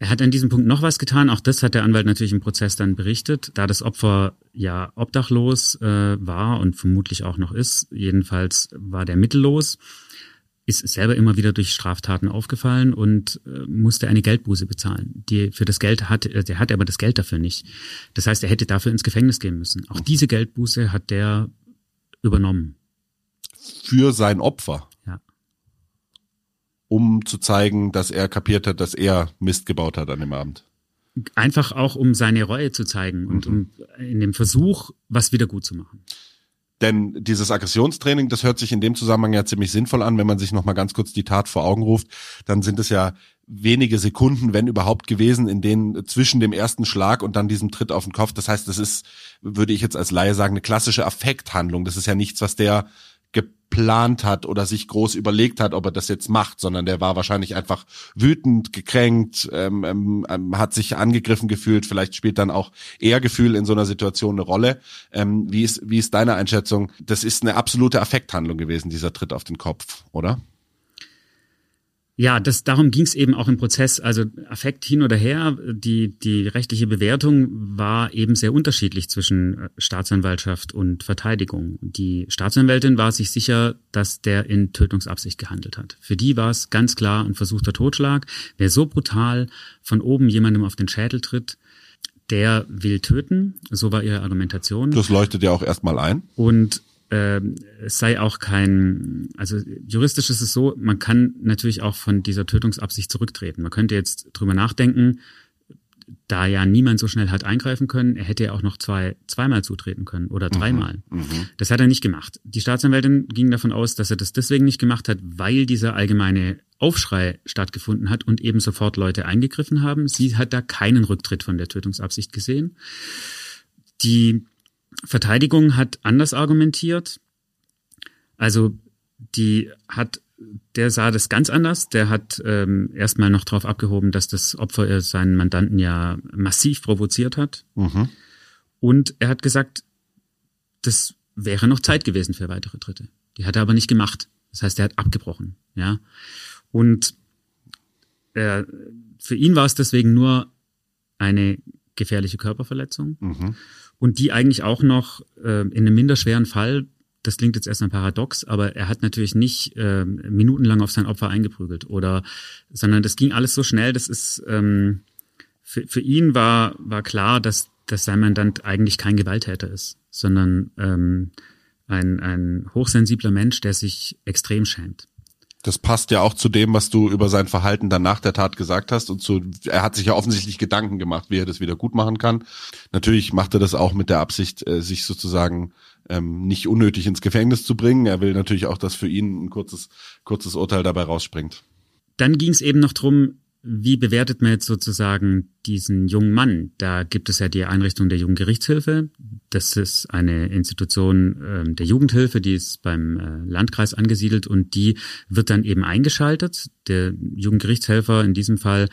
Er hat an diesem Punkt noch was getan. Auch das hat der Anwalt natürlich im Prozess dann berichtet. Da das Opfer ja obdachlos äh, war und vermutlich auch noch ist, jedenfalls war der mittellos, ist selber immer wieder durch Straftaten aufgefallen und äh, musste eine Geldbuße bezahlen. Die für das Geld hat, äh, der hatte aber das Geld dafür nicht. Das heißt, er hätte dafür ins Gefängnis gehen müssen. Auch diese Geldbuße hat der übernommen. Für sein Opfer um zu zeigen, dass er kapiert hat, dass er Mist gebaut hat an dem Abend. Einfach auch, um seine Reue zu zeigen und mhm. um in dem Versuch, was wieder gut zu machen. Denn dieses Aggressionstraining, das hört sich in dem Zusammenhang ja ziemlich sinnvoll an, wenn man sich nochmal ganz kurz die Tat vor Augen ruft, dann sind es ja wenige Sekunden, wenn überhaupt gewesen, in denen zwischen dem ersten Schlag und dann diesem Tritt auf den Kopf. Das heißt, das ist, würde ich jetzt als Laie sagen, eine klassische Affekthandlung. Das ist ja nichts, was der geplant hat oder sich groß überlegt hat, ob er das jetzt macht, sondern der war wahrscheinlich einfach wütend, gekränkt, ähm, ähm, ähm, hat sich angegriffen gefühlt, vielleicht spielt dann auch Ehrgefühl in so einer Situation eine Rolle. Ähm, wie, ist, wie ist deine Einschätzung? Das ist eine absolute Affekthandlung gewesen, dieser Tritt auf den Kopf, oder? Ja, das, darum ging es eben auch im Prozess. Also Affekt hin oder her, die, die rechtliche Bewertung war eben sehr unterschiedlich zwischen äh, Staatsanwaltschaft und Verteidigung. Die Staatsanwältin war sich sicher, dass der in Tötungsabsicht gehandelt hat. Für die war es ganz klar ein versuchter Totschlag. Wer so brutal von oben jemandem auf den Schädel tritt, der will töten. So war ihre Argumentation. Das leuchtet ja auch erstmal ein. Und ähm, es sei auch kein, also juristisch ist es so, man kann natürlich auch von dieser Tötungsabsicht zurücktreten. Man könnte jetzt drüber nachdenken, da ja niemand so schnell hat eingreifen können, er hätte ja auch noch zwei, zweimal zutreten können oder mhm. dreimal. Mhm, das hat er nicht gemacht. Die Staatsanwältin ging davon aus, dass er das deswegen nicht gemacht hat, weil dieser allgemeine Aufschrei stattgefunden hat und eben sofort Leute eingegriffen haben. Sie hat da keinen Rücktritt von der Tötungsabsicht gesehen. Die Verteidigung hat anders argumentiert. Also die hat, der sah das ganz anders. Der hat ähm, erstmal noch darauf abgehoben, dass das Opfer seinen Mandanten ja massiv provoziert hat. Mhm. Und er hat gesagt, das wäre noch Zeit gewesen für weitere Tritte. Die hat er aber nicht gemacht. Das heißt, er hat abgebrochen. Ja. Und äh, für ihn war es deswegen nur eine gefährliche Körperverletzung. Mhm und die eigentlich auch noch äh, in einem minderschweren Fall, das klingt jetzt erstmal paradox, aber er hat natürlich nicht äh, minutenlang auf sein Opfer eingeprügelt oder, sondern das ging alles so schnell, das ist, ähm, für, für ihn war, war klar, dass, dass sein Mandant eigentlich kein Gewalttäter ist, sondern ähm, ein, ein hochsensibler Mensch, der sich extrem schämt. Das passt ja auch zu dem, was du über sein Verhalten dann nach der Tat gesagt hast und zu, er hat sich ja offensichtlich Gedanken gemacht, wie er das wieder gut machen kann. Natürlich macht er das auch mit der Absicht, äh, sich sozusagen ähm, nicht unnötig ins Gefängnis zu bringen. Er will natürlich auch, dass für ihn ein kurzes, kurzes Urteil dabei rausspringt. Dann ging es eben noch drum, wie bewertet man jetzt sozusagen diesen jungen Mann? Da gibt es ja die Einrichtung der Jugendgerichtshilfe. Das ist eine Institution äh, der Jugendhilfe, die ist beim äh, Landkreis angesiedelt und die wird dann eben eingeschaltet. Der Jugendgerichtshelfer in diesem Fall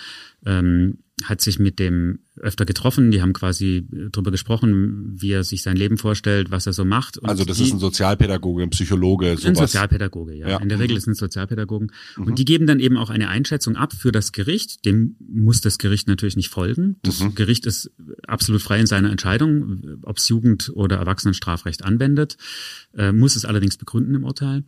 ähm, hat sich mit dem öfter getroffen. Die haben quasi äh, darüber gesprochen, wie er sich sein Leben vorstellt, was er so macht. Und also das die, ist ein Sozialpädagoge, ein Psychologe, sowas. Ein Sozialpädagoge, ja. ja. In der Regel mhm. sind Sozialpädagogen. Mhm. Und die geben dann eben auch eine Einschätzung ab für das Gericht. Dem muss das Gericht natürlich nicht folgen. Das mhm. Gericht ist absolut frei in seiner Entscheidung, ob es Jugend- oder Erwachsenenstrafrecht anwendet, äh, muss es allerdings begründen im Urteil.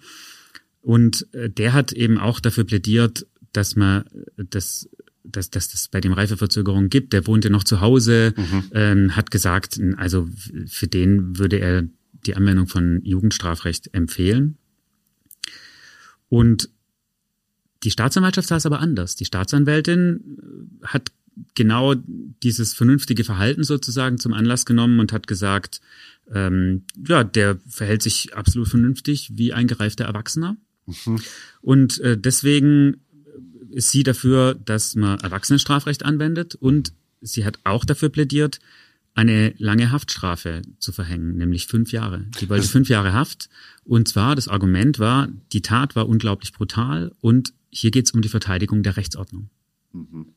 Und äh, der hat eben auch dafür plädiert, dass man das dass, dass das bei dem Reifeverzögerung gibt. Der wohnte noch zu Hause, mhm. ähm, hat gesagt, also für den würde er die Anwendung von Jugendstrafrecht empfehlen. Und die Staatsanwaltschaft sah es aber anders. Die Staatsanwältin hat genau dieses vernünftige Verhalten sozusagen zum Anlass genommen und hat gesagt, ähm, ja, der verhält sich absolut vernünftig wie ein gereifter Erwachsener. Mhm. Und äh, deswegen ist sie dafür, dass man Erwachsenenstrafrecht anwendet und sie hat auch dafür plädiert, eine lange Haftstrafe zu verhängen, nämlich fünf Jahre. Sie wollte fünf Jahre Haft. Und zwar, das Argument war, die Tat war unglaublich brutal und hier geht es um die Verteidigung der Rechtsordnung. Mhm.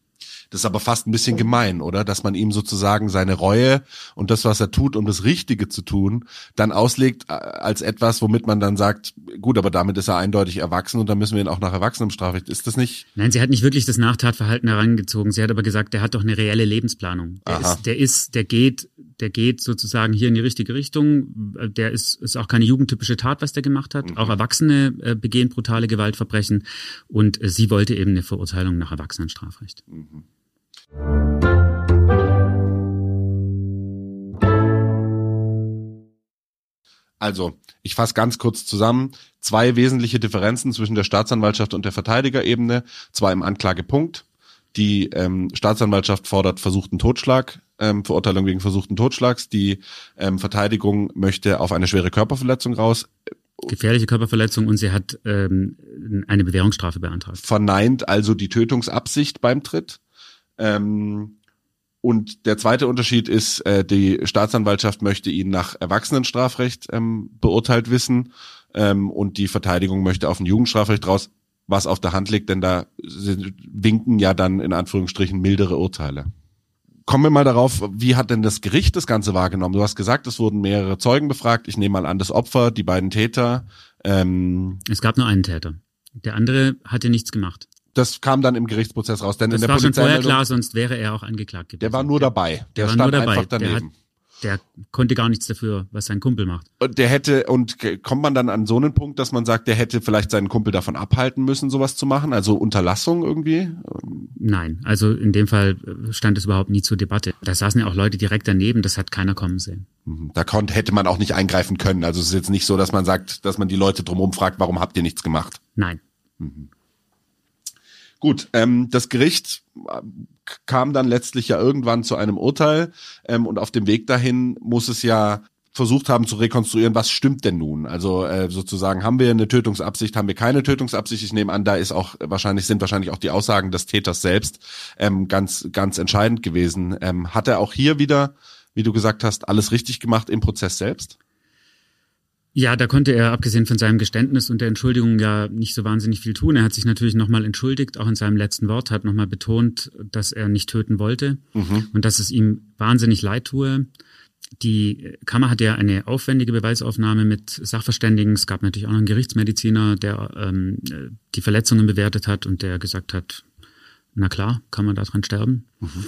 Das ist aber fast ein bisschen gemein, oder? Dass man ihm sozusagen seine Reue und das, was er tut, um das Richtige zu tun, dann auslegt äh, als etwas, womit man dann sagt, gut, aber damit ist er eindeutig erwachsen und dann müssen wir ihn auch nach Erwachsenenstrafrecht. Ist das nicht? Nein, sie hat nicht wirklich das Nachtatverhalten herangezogen. Sie hat aber gesagt, der hat doch eine reelle Lebensplanung. Der Aha. ist, der ist, der geht, der geht sozusagen hier in die richtige Richtung. Der ist, ist auch keine jugendtypische Tat, was der gemacht hat. Mhm. Auch Erwachsene äh, begehen brutale Gewaltverbrechen und äh, sie wollte eben eine Verurteilung nach Erwachsenenstrafrecht. Mhm. Also, ich fasse ganz kurz zusammen. Zwei wesentliche Differenzen zwischen der Staatsanwaltschaft und der Verteidigerebene, zwar im Anklagepunkt. Die ähm, Staatsanwaltschaft fordert versuchten Totschlag, ähm, Verurteilung wegen versuchten Totschlags. Die ähm, Verteidigung möchte auf eine schwere Körperverletzung raus. Gefährliche Körperverletzung und sie hat ähm, eine Bewährungsstrafe beantragt. Verneint also die Tötungsabsicht beim Tritt. Ähm, und der zweite Unterschied ist, äh, die Staatsanwaltschaft möchte ihn nach Erwachsenenstrafrecht ähm, beurteilt wissen ähm, und die Verteidigung möchte auf ein Jugendstrafrecht raus, was auf der Hand liegt, denn da winken ja dann in Anführungsstrichen mildere Urteile. Kommen wir mal darauf, wie hat denn das Gericht das Ganze wahrgenommen? Du hast gesagt, es wurden mehrere Zeugen befragt. Ich nehme mal an, das Opfer, die beiden Täter. Ähm, es gab nur einen Täter. Der andere hatte nichts gemacht das kam dann im Gerichtsprozess raus. Denn das in der war schon vorher klar, sonst wäre er auch angeklagt gewesen. Der war nur dabei. Der, der stand nur dabei. einfach daneben. Der, hat, der, konnte gar nichts dafür, was sein Kumpel macht. Und der hätte, und kommt man dann an so einen Punkt, dass man sagt, der hätte vielleicht seinen Kumpel davon abhalten müssen, sowas zu machen? Also Unterlassung irgendwie? Nein, also in dem Fall stand es überhaupt nie zur Debatte. Da saßen ja auch Leute direkt daneben, das hat keiner kommen sehen. Mhm. Da konnte, hätte man auch nicht eingreifen können. Also es ist jetzt nicht so, dass man sagt, dass man die Leute drumherum fragt, warum habt ihr nichts gemacht? Nein. Mhm. Gut, ähm, das Gericht äh, kam dann letztlich ja irgendwann zu einem Urteil ähm, und auf dem Weg dahin muss es ja versucht haben zu rekonstruieren, was stimmt denn nun? Also äh, sozusagen haben wir eine Tötungsabsicht, haben wir keine Tötungsabsicht? Ich nehme an, da ist auch wahrscheinlich sind wahrscheinlich auch die Aussagen des Täters selbst ähm, ganz ganz entscheidend gewesen. Ähm, hat er auch hier wieder, wie du gesagt hast, alles richtig gemacht im Prozess selbst? Ja, da konnte er abgesehen von seinem Geständnis und der Entschuldigung ja nicht so wahnsinnig viel tun. Er hat sich natürlich nochmal entschuldigt, auch in seinem letzten Wort, hat nochmal betont, dass er nicht töten wollte mhm. und dass es ihm wahnsinnig leid tue. Die Kammer hat ja eine aufwendige Beweisaufnahme mit Sachverständigen. Es gab natürlich auch noch einen Gerichtsmediziner, der ähm, die Verletzungen bewertet hat und der gesagt hat, na klar, kann man daran sterben. Mhm.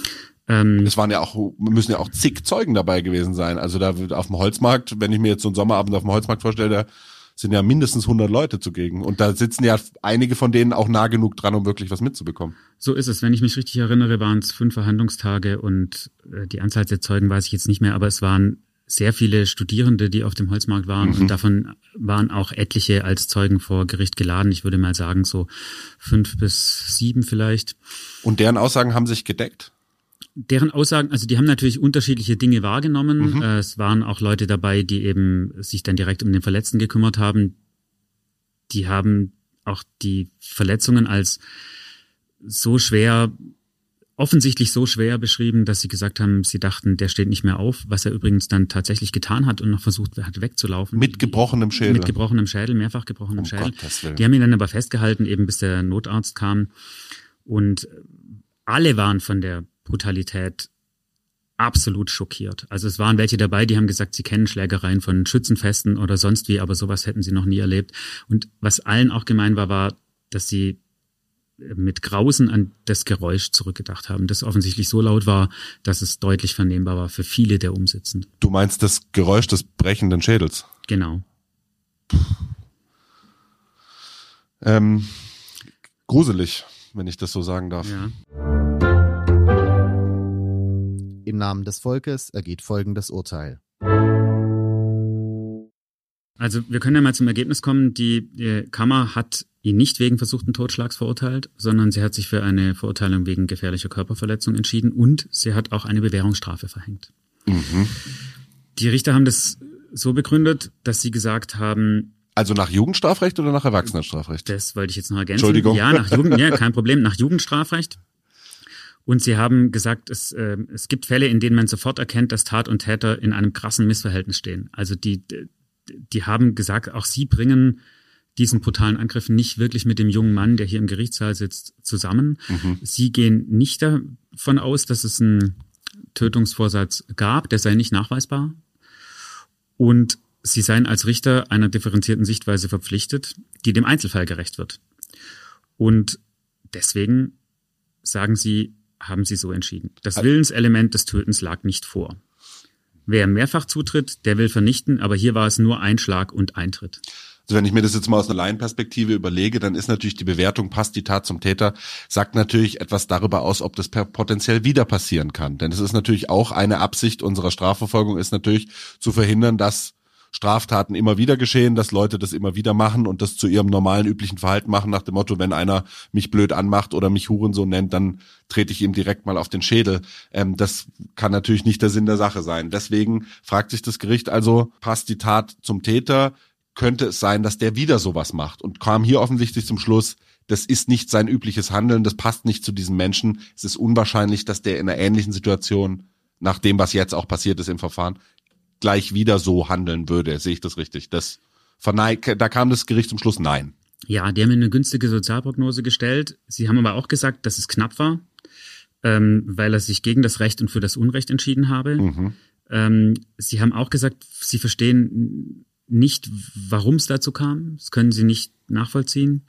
Ähm, es waren ja auch, müssen ja auch zig Zeugen dabei gewesen sein. Also da auf dem Holzmarkt, wenn ich mir jetzt so einen Sommerabend auf dem Holzmarkt vorstelle, da sind ja mindestens 100 Leute zugegen. Und da sitzen ja einige von denen auch nah genug dran, um wirklich was mitzubekommen. So ist es. Wenn ich mich richtig erinnere, waren es fünf Verhandlungstage und äh, die Anzahl der Zeugen weiß ich jetzt nicht mehr, aber es waren sehr viele Studierende, die auf dem Holzmarkt waren mhm. und davon waren auch etliche als Zeugen vor Gericht geladen. Ich würde mal sagen so fünf bis sieben vielleicht. Und deren Aussagen haben sich gedeckt? Deren Aussagen, also die haben natürlich unterschiedliche Dinge wahrgenommen. Mhm. Äh, es waren auch Leute dabei, die eben sich dann direkt um den Verletzten gekümmert haben. Die haben auch die Verletzungen als so schwer, offensichtlich so schwer beschrieben, dass sie gesagt haben, sie dachten, der steht nicht mehr auf, was er übrigens dann tatsächlich getan hat und noch versucht hat wegzulaufen. Mit gebrochenem Schädel. Mit gebrochenem Schädel, mehrfach gebrochenem um Schädel. Die haben ihn dann aber festgehalten, eben bis der Notarzt kam. Und alle waren von der Brutalität absolut schockiert. Also es waren welche dabei, die haben gesagt, sie kennen Schlägereien von Schützenfesten oder sonst wie, aber sowas hätten sie noch nie erlebt. Und was allen auch gemein war, war, dass sie mit Grausen an das Geräusch zurückgedacht haben, das offensichtlich so laut war, dass es deutlich vernehmbar war für viele der Umsitzenden. Du meinst das Geräusch des brechenden Schädels? Genau. Ähm, gruselig, wenn ich das so sagen darf. Ja. Im Namen des Volkes ergeht folgendes Urteil. Also wir können ja mal zum Ergebnis kommen, die, die Kammer hat ihn nicht wegen versuchten Totschlags verurteilt, sondern sie hat sich für eine Verurteilung wegen gefährlicher Körperverletzung entschieden und sie hat auch eine Bewährungsstrafe verhängt. Mhm. Die Richter haben das so begründet, dass sie gesagt haben, also nach Jugendstrafrecht oder nach Erwachsenenstrafrecht? Das wollte ich jetzt noch ergänzen. Entschuldigung. Ja, nach Jugend, ja, kein Problem, nach Jugendstrafrecht. Und sie haben gesagt, es, äh, es gibt Fälle, in denen man sofort erkennt, dass Tat und Täter in einem krassen Missverhältnis stehen. Also die, die haben gesagt, auch sie bringen diesen brutalen Angriff nicht wirklich mit dem jungen Mann, der hier im Gerichtssaal sitzt, zusammen. Mhm. Sie gehen nicht davon aus, dass es einen Tötungsvorsatz gab, der sei nicht nachweisbar. Und sie seien als Richter einer differenzierten Sichtweise verpflichtet, die dem Einzelfall gerecht wird. Und deswegen sagen sie, haben sie so entschieden. Das Willenselement des Tötens lag nicht vor. Wer mehrfach zutritt, der will vernichten, aber hier war es nur ein Schlag und Eintritt. Also wenn ich mir das jetzt mal aus einer Laienperspektive überlege, dann ist natürlich die Bewertung, passt die Tat zum Täter, sagt natürlich etwas darüber aus, ob das potenziell wieder passieren kann. Denn es ist natürlich auch eine Absicht unserer Strafverfolgung, ist natürlich zu verhindern, dass Straftaten immer wieder geschehen, dass Leute das immer wieder machen und das zu ihrem normalen üblichen Verhalten machen, nach dem Motto, wenn einer mich blöd anmacht oder mich Hurensohn nennt, dann trete ich ihm direkt mal auf den Schädel. Ähm, das kann natürlich nicht der Sinn der Sache sein. Deswegen fragt sich das Gericht also, passt die Tat zum Täter? könnte es sein, dass der wieder sowas macht und kam hier offensichtlich zum Schluss, das ist nicht sein übliches Handeln, das passt nicht zu diesem Menschen. Es ist unwahrscheinlich, dass der in einer ähnlichen Situation, nach dem, was jetzt auch passiert ist im Verfahren, gleich wieder so handeln würde. Sehe ich das richtig? Das verneigt, da kam das Gericht zum Schluss nein. Ja, die haben eine günstige Sozialprognose gestellt. Sie haben aber auch gesagt, dass es knapp war, ähm, weil er sich gegen das Recht und für das Unrecht entschieden habe. Mhm. Ähm, sie haben auch gesagt, sie verstehen nicht, warum es dazu kam. Das können sie nicht nachvollziehen.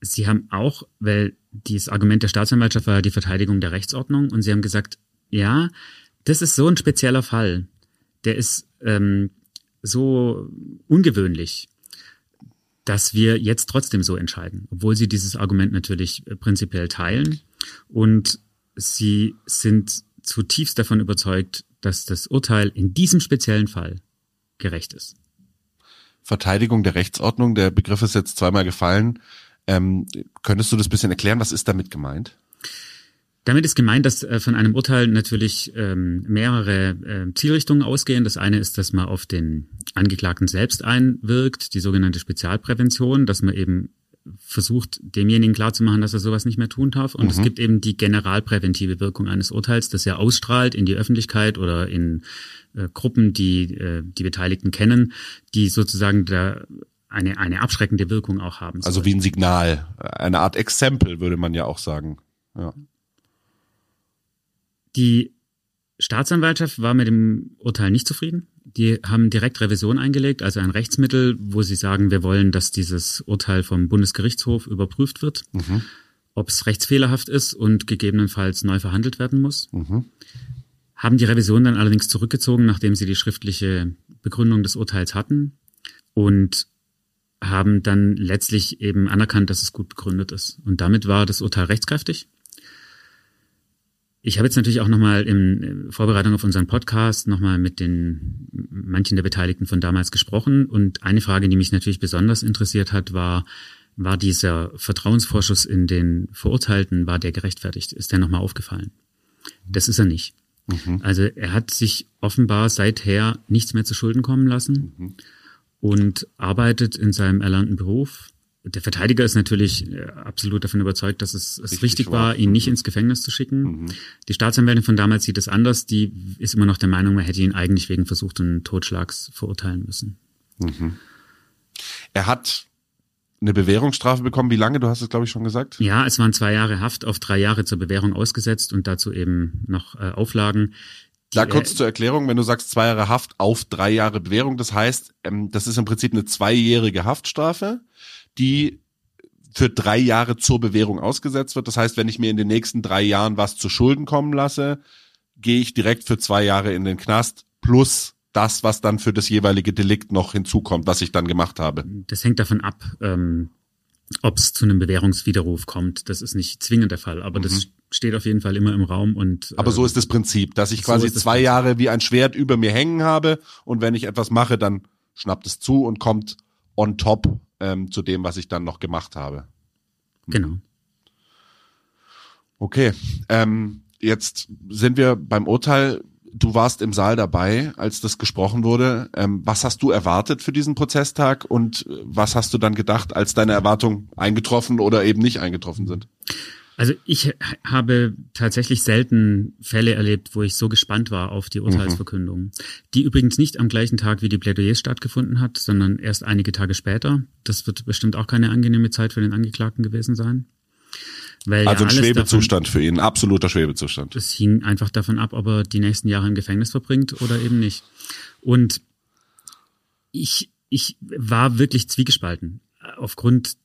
Sie haben auch, weil dieses Argument der Staatsanwaltschaft war die Verteidigung der Rechtsordnung und sie haben gesagt, ja, das ist so ein spezieller Fall. Der ist ähm, so ungewöhnlich, dass wir jetzt trotzdem so entscheiden, obwohl sie dieses Argument natürlich äh, prinzipiell teilen. Und sie sind zutiefst davon überzeugt, dass das Urteil in diesem speziellen Fall gerecht ist. Verteidigung der Rechtsordnung. Der Begriff ist jetzt zweimal gefallen. Ähm, könntest du das bisschen erklären? Was ist damit gemeint? Damit ist gemeint, dass äh, von einem Urteil natürlich ähm, mehrere äh, Zielrichtungen ausgehen. Das eine ist, dass man auf den Angeklagten selbst einwirkt, die sogenannte Spezialprävention, dass man eben versucht, demjenigen klarzumachen, dass er sowas nicht mehr tun darf. Und mhm. es gibt eben die generalpräventive Wirkung eines Urteils, das ja ausstrahlt in die Öffentlichkeit oder in äh, Gruppen, die äh, die Beteiligten kennen, die sozusagen da eine, eine abschreckende Wirkung auch haben. Also wie ein Signal, eine Art Exempel, würde man ja auch sagen. Ja. Die Staatsanwaltschaft war mit dem Urteil nicht zufrieden. Die haben direkt Revision eingelegt, also ein Rechtsmittel, wo sie sagen, wir wollen, dass dieses Urteil vom Bundesgerichtshof überprüft wird, mhm. ob es rechtsfehlerhaft ist und gegebenenfalls neu verhandelt werden muss. Mhm. Haben die Revision dann allerdings zurückgezogen, nachdem sie die schriftliche Begründung des Urteils hatten und haben dann letztlich eben anerkannt, dass es gut begründet ist. Und damit war das Urteil rechtskräftig. Ich habe jetzt natürlich auch nochmal in Vorbereitung auf unseren Podcast nochmal mit den manchen der Beteiligten von damals gesprochen. Und eine Frage, die mich natürlich besonders interessiert hat, war, war dieser Vertrauensvorschuss in den Verurteilten, war der gerechtfertigt? Ist der nochmal aufgefallen? Das ist er nicht. Mhm. Also er hat sich offenbar seither nichts mehr zu Schulden kommen lassen mhm. und arbeitet in seinem erlernten Beruf der Verteidiger ist natürlich äh, absolut davon überzeugt, dass es, es richtig, richtig war, ihn nicht ins Gefängnis zu schicken. Mhm. Die Staatsanwältin von damals sieht es anders. Die ist immer noch der Meinung, man hätte ihn eigentlich wegen versuchten Totschlags verurteilen müssen. Mhm. Er hat eine Bewährungsstrafe bekommen. Wie lange? Du hast es, glaube ich, schon gesagt. Ja, es waren zwei Jahre Haft auf drei Jahre zur Bewährung ausgesetzt und dazu eben noch äh, Auflagen. Da kurz zur Erklärung, wenn du sagst zwei Jahre Haft auf drei Jahre Bewährung, das heißt, ähm, das ist im Prinzip eine zweijährige Haftstrafe die für drei Jahre zur Bewährung ausgesetzt wird. Das heißt, wenn ich mir in den nächsten drei Jahren was zu Schulden kommen lasse, gehe ich direkt für zwei Jahre in den Knast plus das, was dann für das jeweilige Delikt noch hinzukommt, was ich dann gemacht habe. Das hängt davon ab, ähm, ob es zu einem Bewährungswiderruf kommt. Das ist nicht zwingend der Fall, aber mhm. das steht auf jeden Fall immer im Raum und. Aber so ist das Prinzip, dass ich quasi so zwei Prinzip. Jahre wie ein Schwert über mir hängen habe und wenn ich etwas mache, dann schnappt es zu und kommt on top ähm, zu dem, was ich dann noch gemacht habe. Genau. Okay, ähm, jetzt sind wir beim Urteil. Du warst im Saal dabei, als das gesprochen wurde. Ähm, was hast du erwartet für diesen Prozesstag und was hast du dann gedacht, als deine Erwartungen eingetroffen oder eben nicht eingetroffen sind? Also ich habe tatsächlich selten Fälle erlebt, wo ich so gespannt war auf die Urteilsverkündung, mhm. die übrigens nicht am gleichen Tag wie die Plädoyers stattgefunden hat, sondern erst einige Tage später. Das wird bestimmt auch keine angenehme Zeit für den Angeklagten gewesen sein. Weil also ein Schwebezustand davon, für ihn, absoluter Schwebezustand. Es hing einfach davon ab, ob er die nächsten Jahre im Gefängnis verbringt oder eben nicht. Und ich, ich war wirklich zwiegespalten. Aufgrund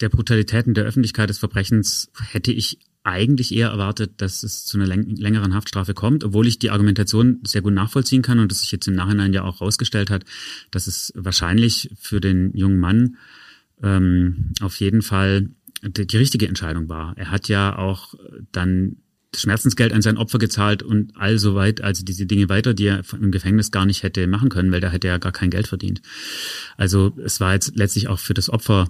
der Brutalitäten der Öffentlichkeit des Verbrechens hätte ich eigentlich eher erwartet, dass es zu einer längeren Haftstrafe kommt, obwohl ich die Argumentation sehr gut nachvollziehen kann und das sich jetzt im Nachhinein ja auch herausgestellt hat, dass es wahrscheinlich für den jungen Mann ähm, auf jeden Fall die, die richtige Entscheidung war. Er hat ja auch dann das Schmerzensgeld an sein Opfer gezahlt und all so weit, also diese Dinge weiter, die er im Gefängnis gar nicht hätte machen können, weil da hätte er gar kein Geld verdient. Also es war jetzt letztlich auch für das Opfer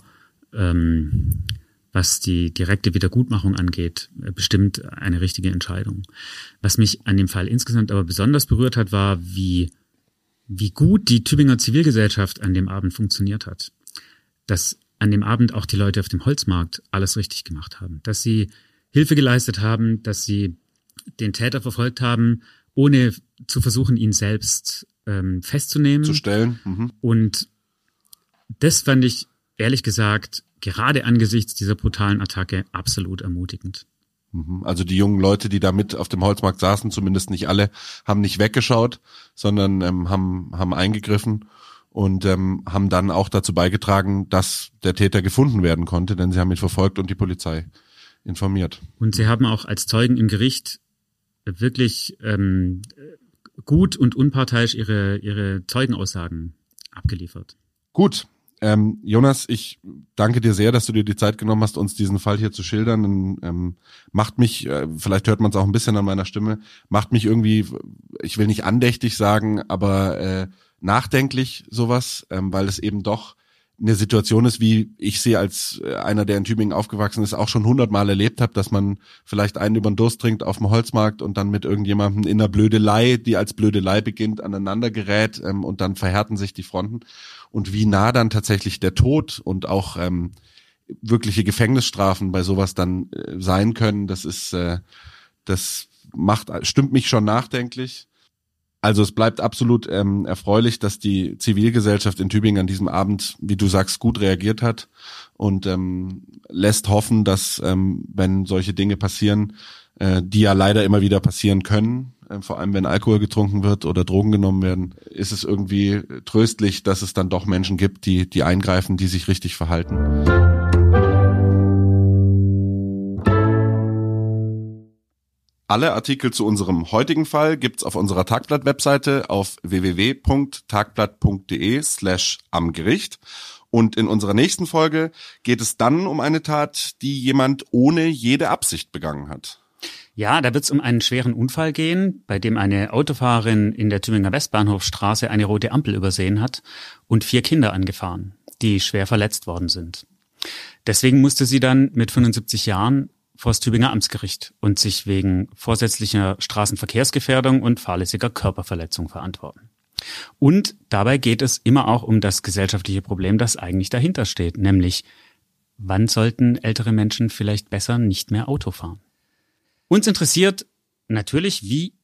ähm, was die direkte Wiedergutmachung angeht, äh, bestimmt eine richtige Entscheidung. Was mich an dem Fall insgesamt aber besonders berührt hat, war, wie, wie gut die Tübinger Zivilgesellschaft an dem Abend funktioniert hat. Dass an dem Abend auch die Leute auf dem Holzmarkt alles richtig gemacht haben. Dass sie Hilfe geleistet haben, dass sie den Täter verfolgt haben, ohne zu versuchen, ihn selbst ähm, festzunehmen. Zu stellen. Mhm. Und das fand ich ehrlich gesagt gerade angesichts dieser brutalen Attacke absolut ermutigend. Mhm. Also die jungen Leute, die da mit auf dem Holzmarkt saßen, zumindest nicht alle, haben nicht weggeschaut, sondern ähm, haben, haben eingegriffen und ähm, haben dann auch dazu beigetragen, dass der Täter gefunden werden konnte, denn sie haben ihn verfolgt und die Polizei informiert. Und sie haben auch als Zeugen im Gericht wirklich ähm, gut und unparteiisch ihre, ihre Zeugenaussagen abgeliefert. Gut, ähm, Jonas, ich danke dir sehr, dass du dir die Zeit genommen hast, uns diesen Fall hier zu schildern. Ähm, macht mich, äh, vielleicht hört man es auch ein bisschen an meiner Stimme, macht mich irgendwie, ich will nicht andächtig sagen, aber äh, nachdenklich sowas, ähm, weil es eben doch eine Situation ist, wie ich sie als äh, einer, der in Tübingen aufgewachsen ist, auch schon hundertmal erlebt habe, dass man vielleicht einen über den Durst trinkt auf dem Holzmarkt und dann mit irgendjemandem in einer Blödelei, die als Blödelei beginnt, aneinander gerät ähm, und dann verhärten sich die Fronten. Und wie nah dann tatsächlich der Tod und auch ähm, wirkliche Gefängnisstrafen bei sowas dann äh, sein können, das ist, äh, das macht, stimmt mich schon nachdenklich. Also es bleibt absolut ähm, erfreulich, dass die Zivilgesellschaft in Tübingen an diesem Abend, wie du sagst, gut reagiert hat und ähm, lässt hoffen, dass ähm, wenn solche Dinge passieren, äh, die ja leider immer wieder passieren können, äh, vor allem wenn Alkohol getrunken wird oder Drogen genommen werden, ist es irgendwie tröstlich, dass es dann doch Menschen gibt, die die eingreifen, die sich richtig verhalten. Alle Artikel zu unserem heutigen Fall gibt's auf unserer Tagblatt-Webseite auf www.tagblatt.de slash am Gericht. Und in unserer nächsten Folge geht es dann um eine Tat, die jemand ohne jede Absicht begangen hat. Ja, da wird es um einen schweren Unfall gehen, bei dem eine Autofahrerin in der Tübinger Westbahnhofstraße eine rote Ampel übersehen hat und vier Kinder angefahren, die schwer verletzt worden sind. Deswegen musste sie dann mit 75 Jahren vor das Tübinger Amtsgericht und sich wegen vorsätzlicher Straßenverkehrsgefährdung und fahrlässiger Körperverletzung verantworten. Und dabei geht es immer auch um das gesellschaftliche Problem, das eigentlich dahinter steht, nämlich wann sollten ältere Menschen vielleicht besser nicht mehr Auto fahren? Uns interessiert natürlich, wie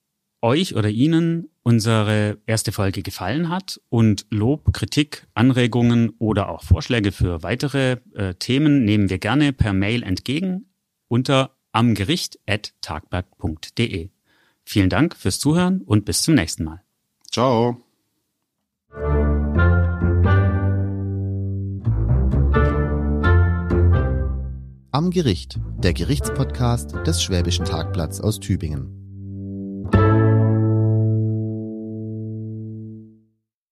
euch oder Ihnen unsere erste Folge gefallen hat und Lob, Kritik, Anregungen oder auch Vorschläge für weitere äh, Themen nehmen wir gerne per Mail entgegen unter amgericht.tagblatt.de. Vielen Dank fürs Zuhören und bis zum nächsten Mal. Ciao. Am Gericht, der Gerichtspodcast des Schwäbischen Tagblatts aus Tübingen.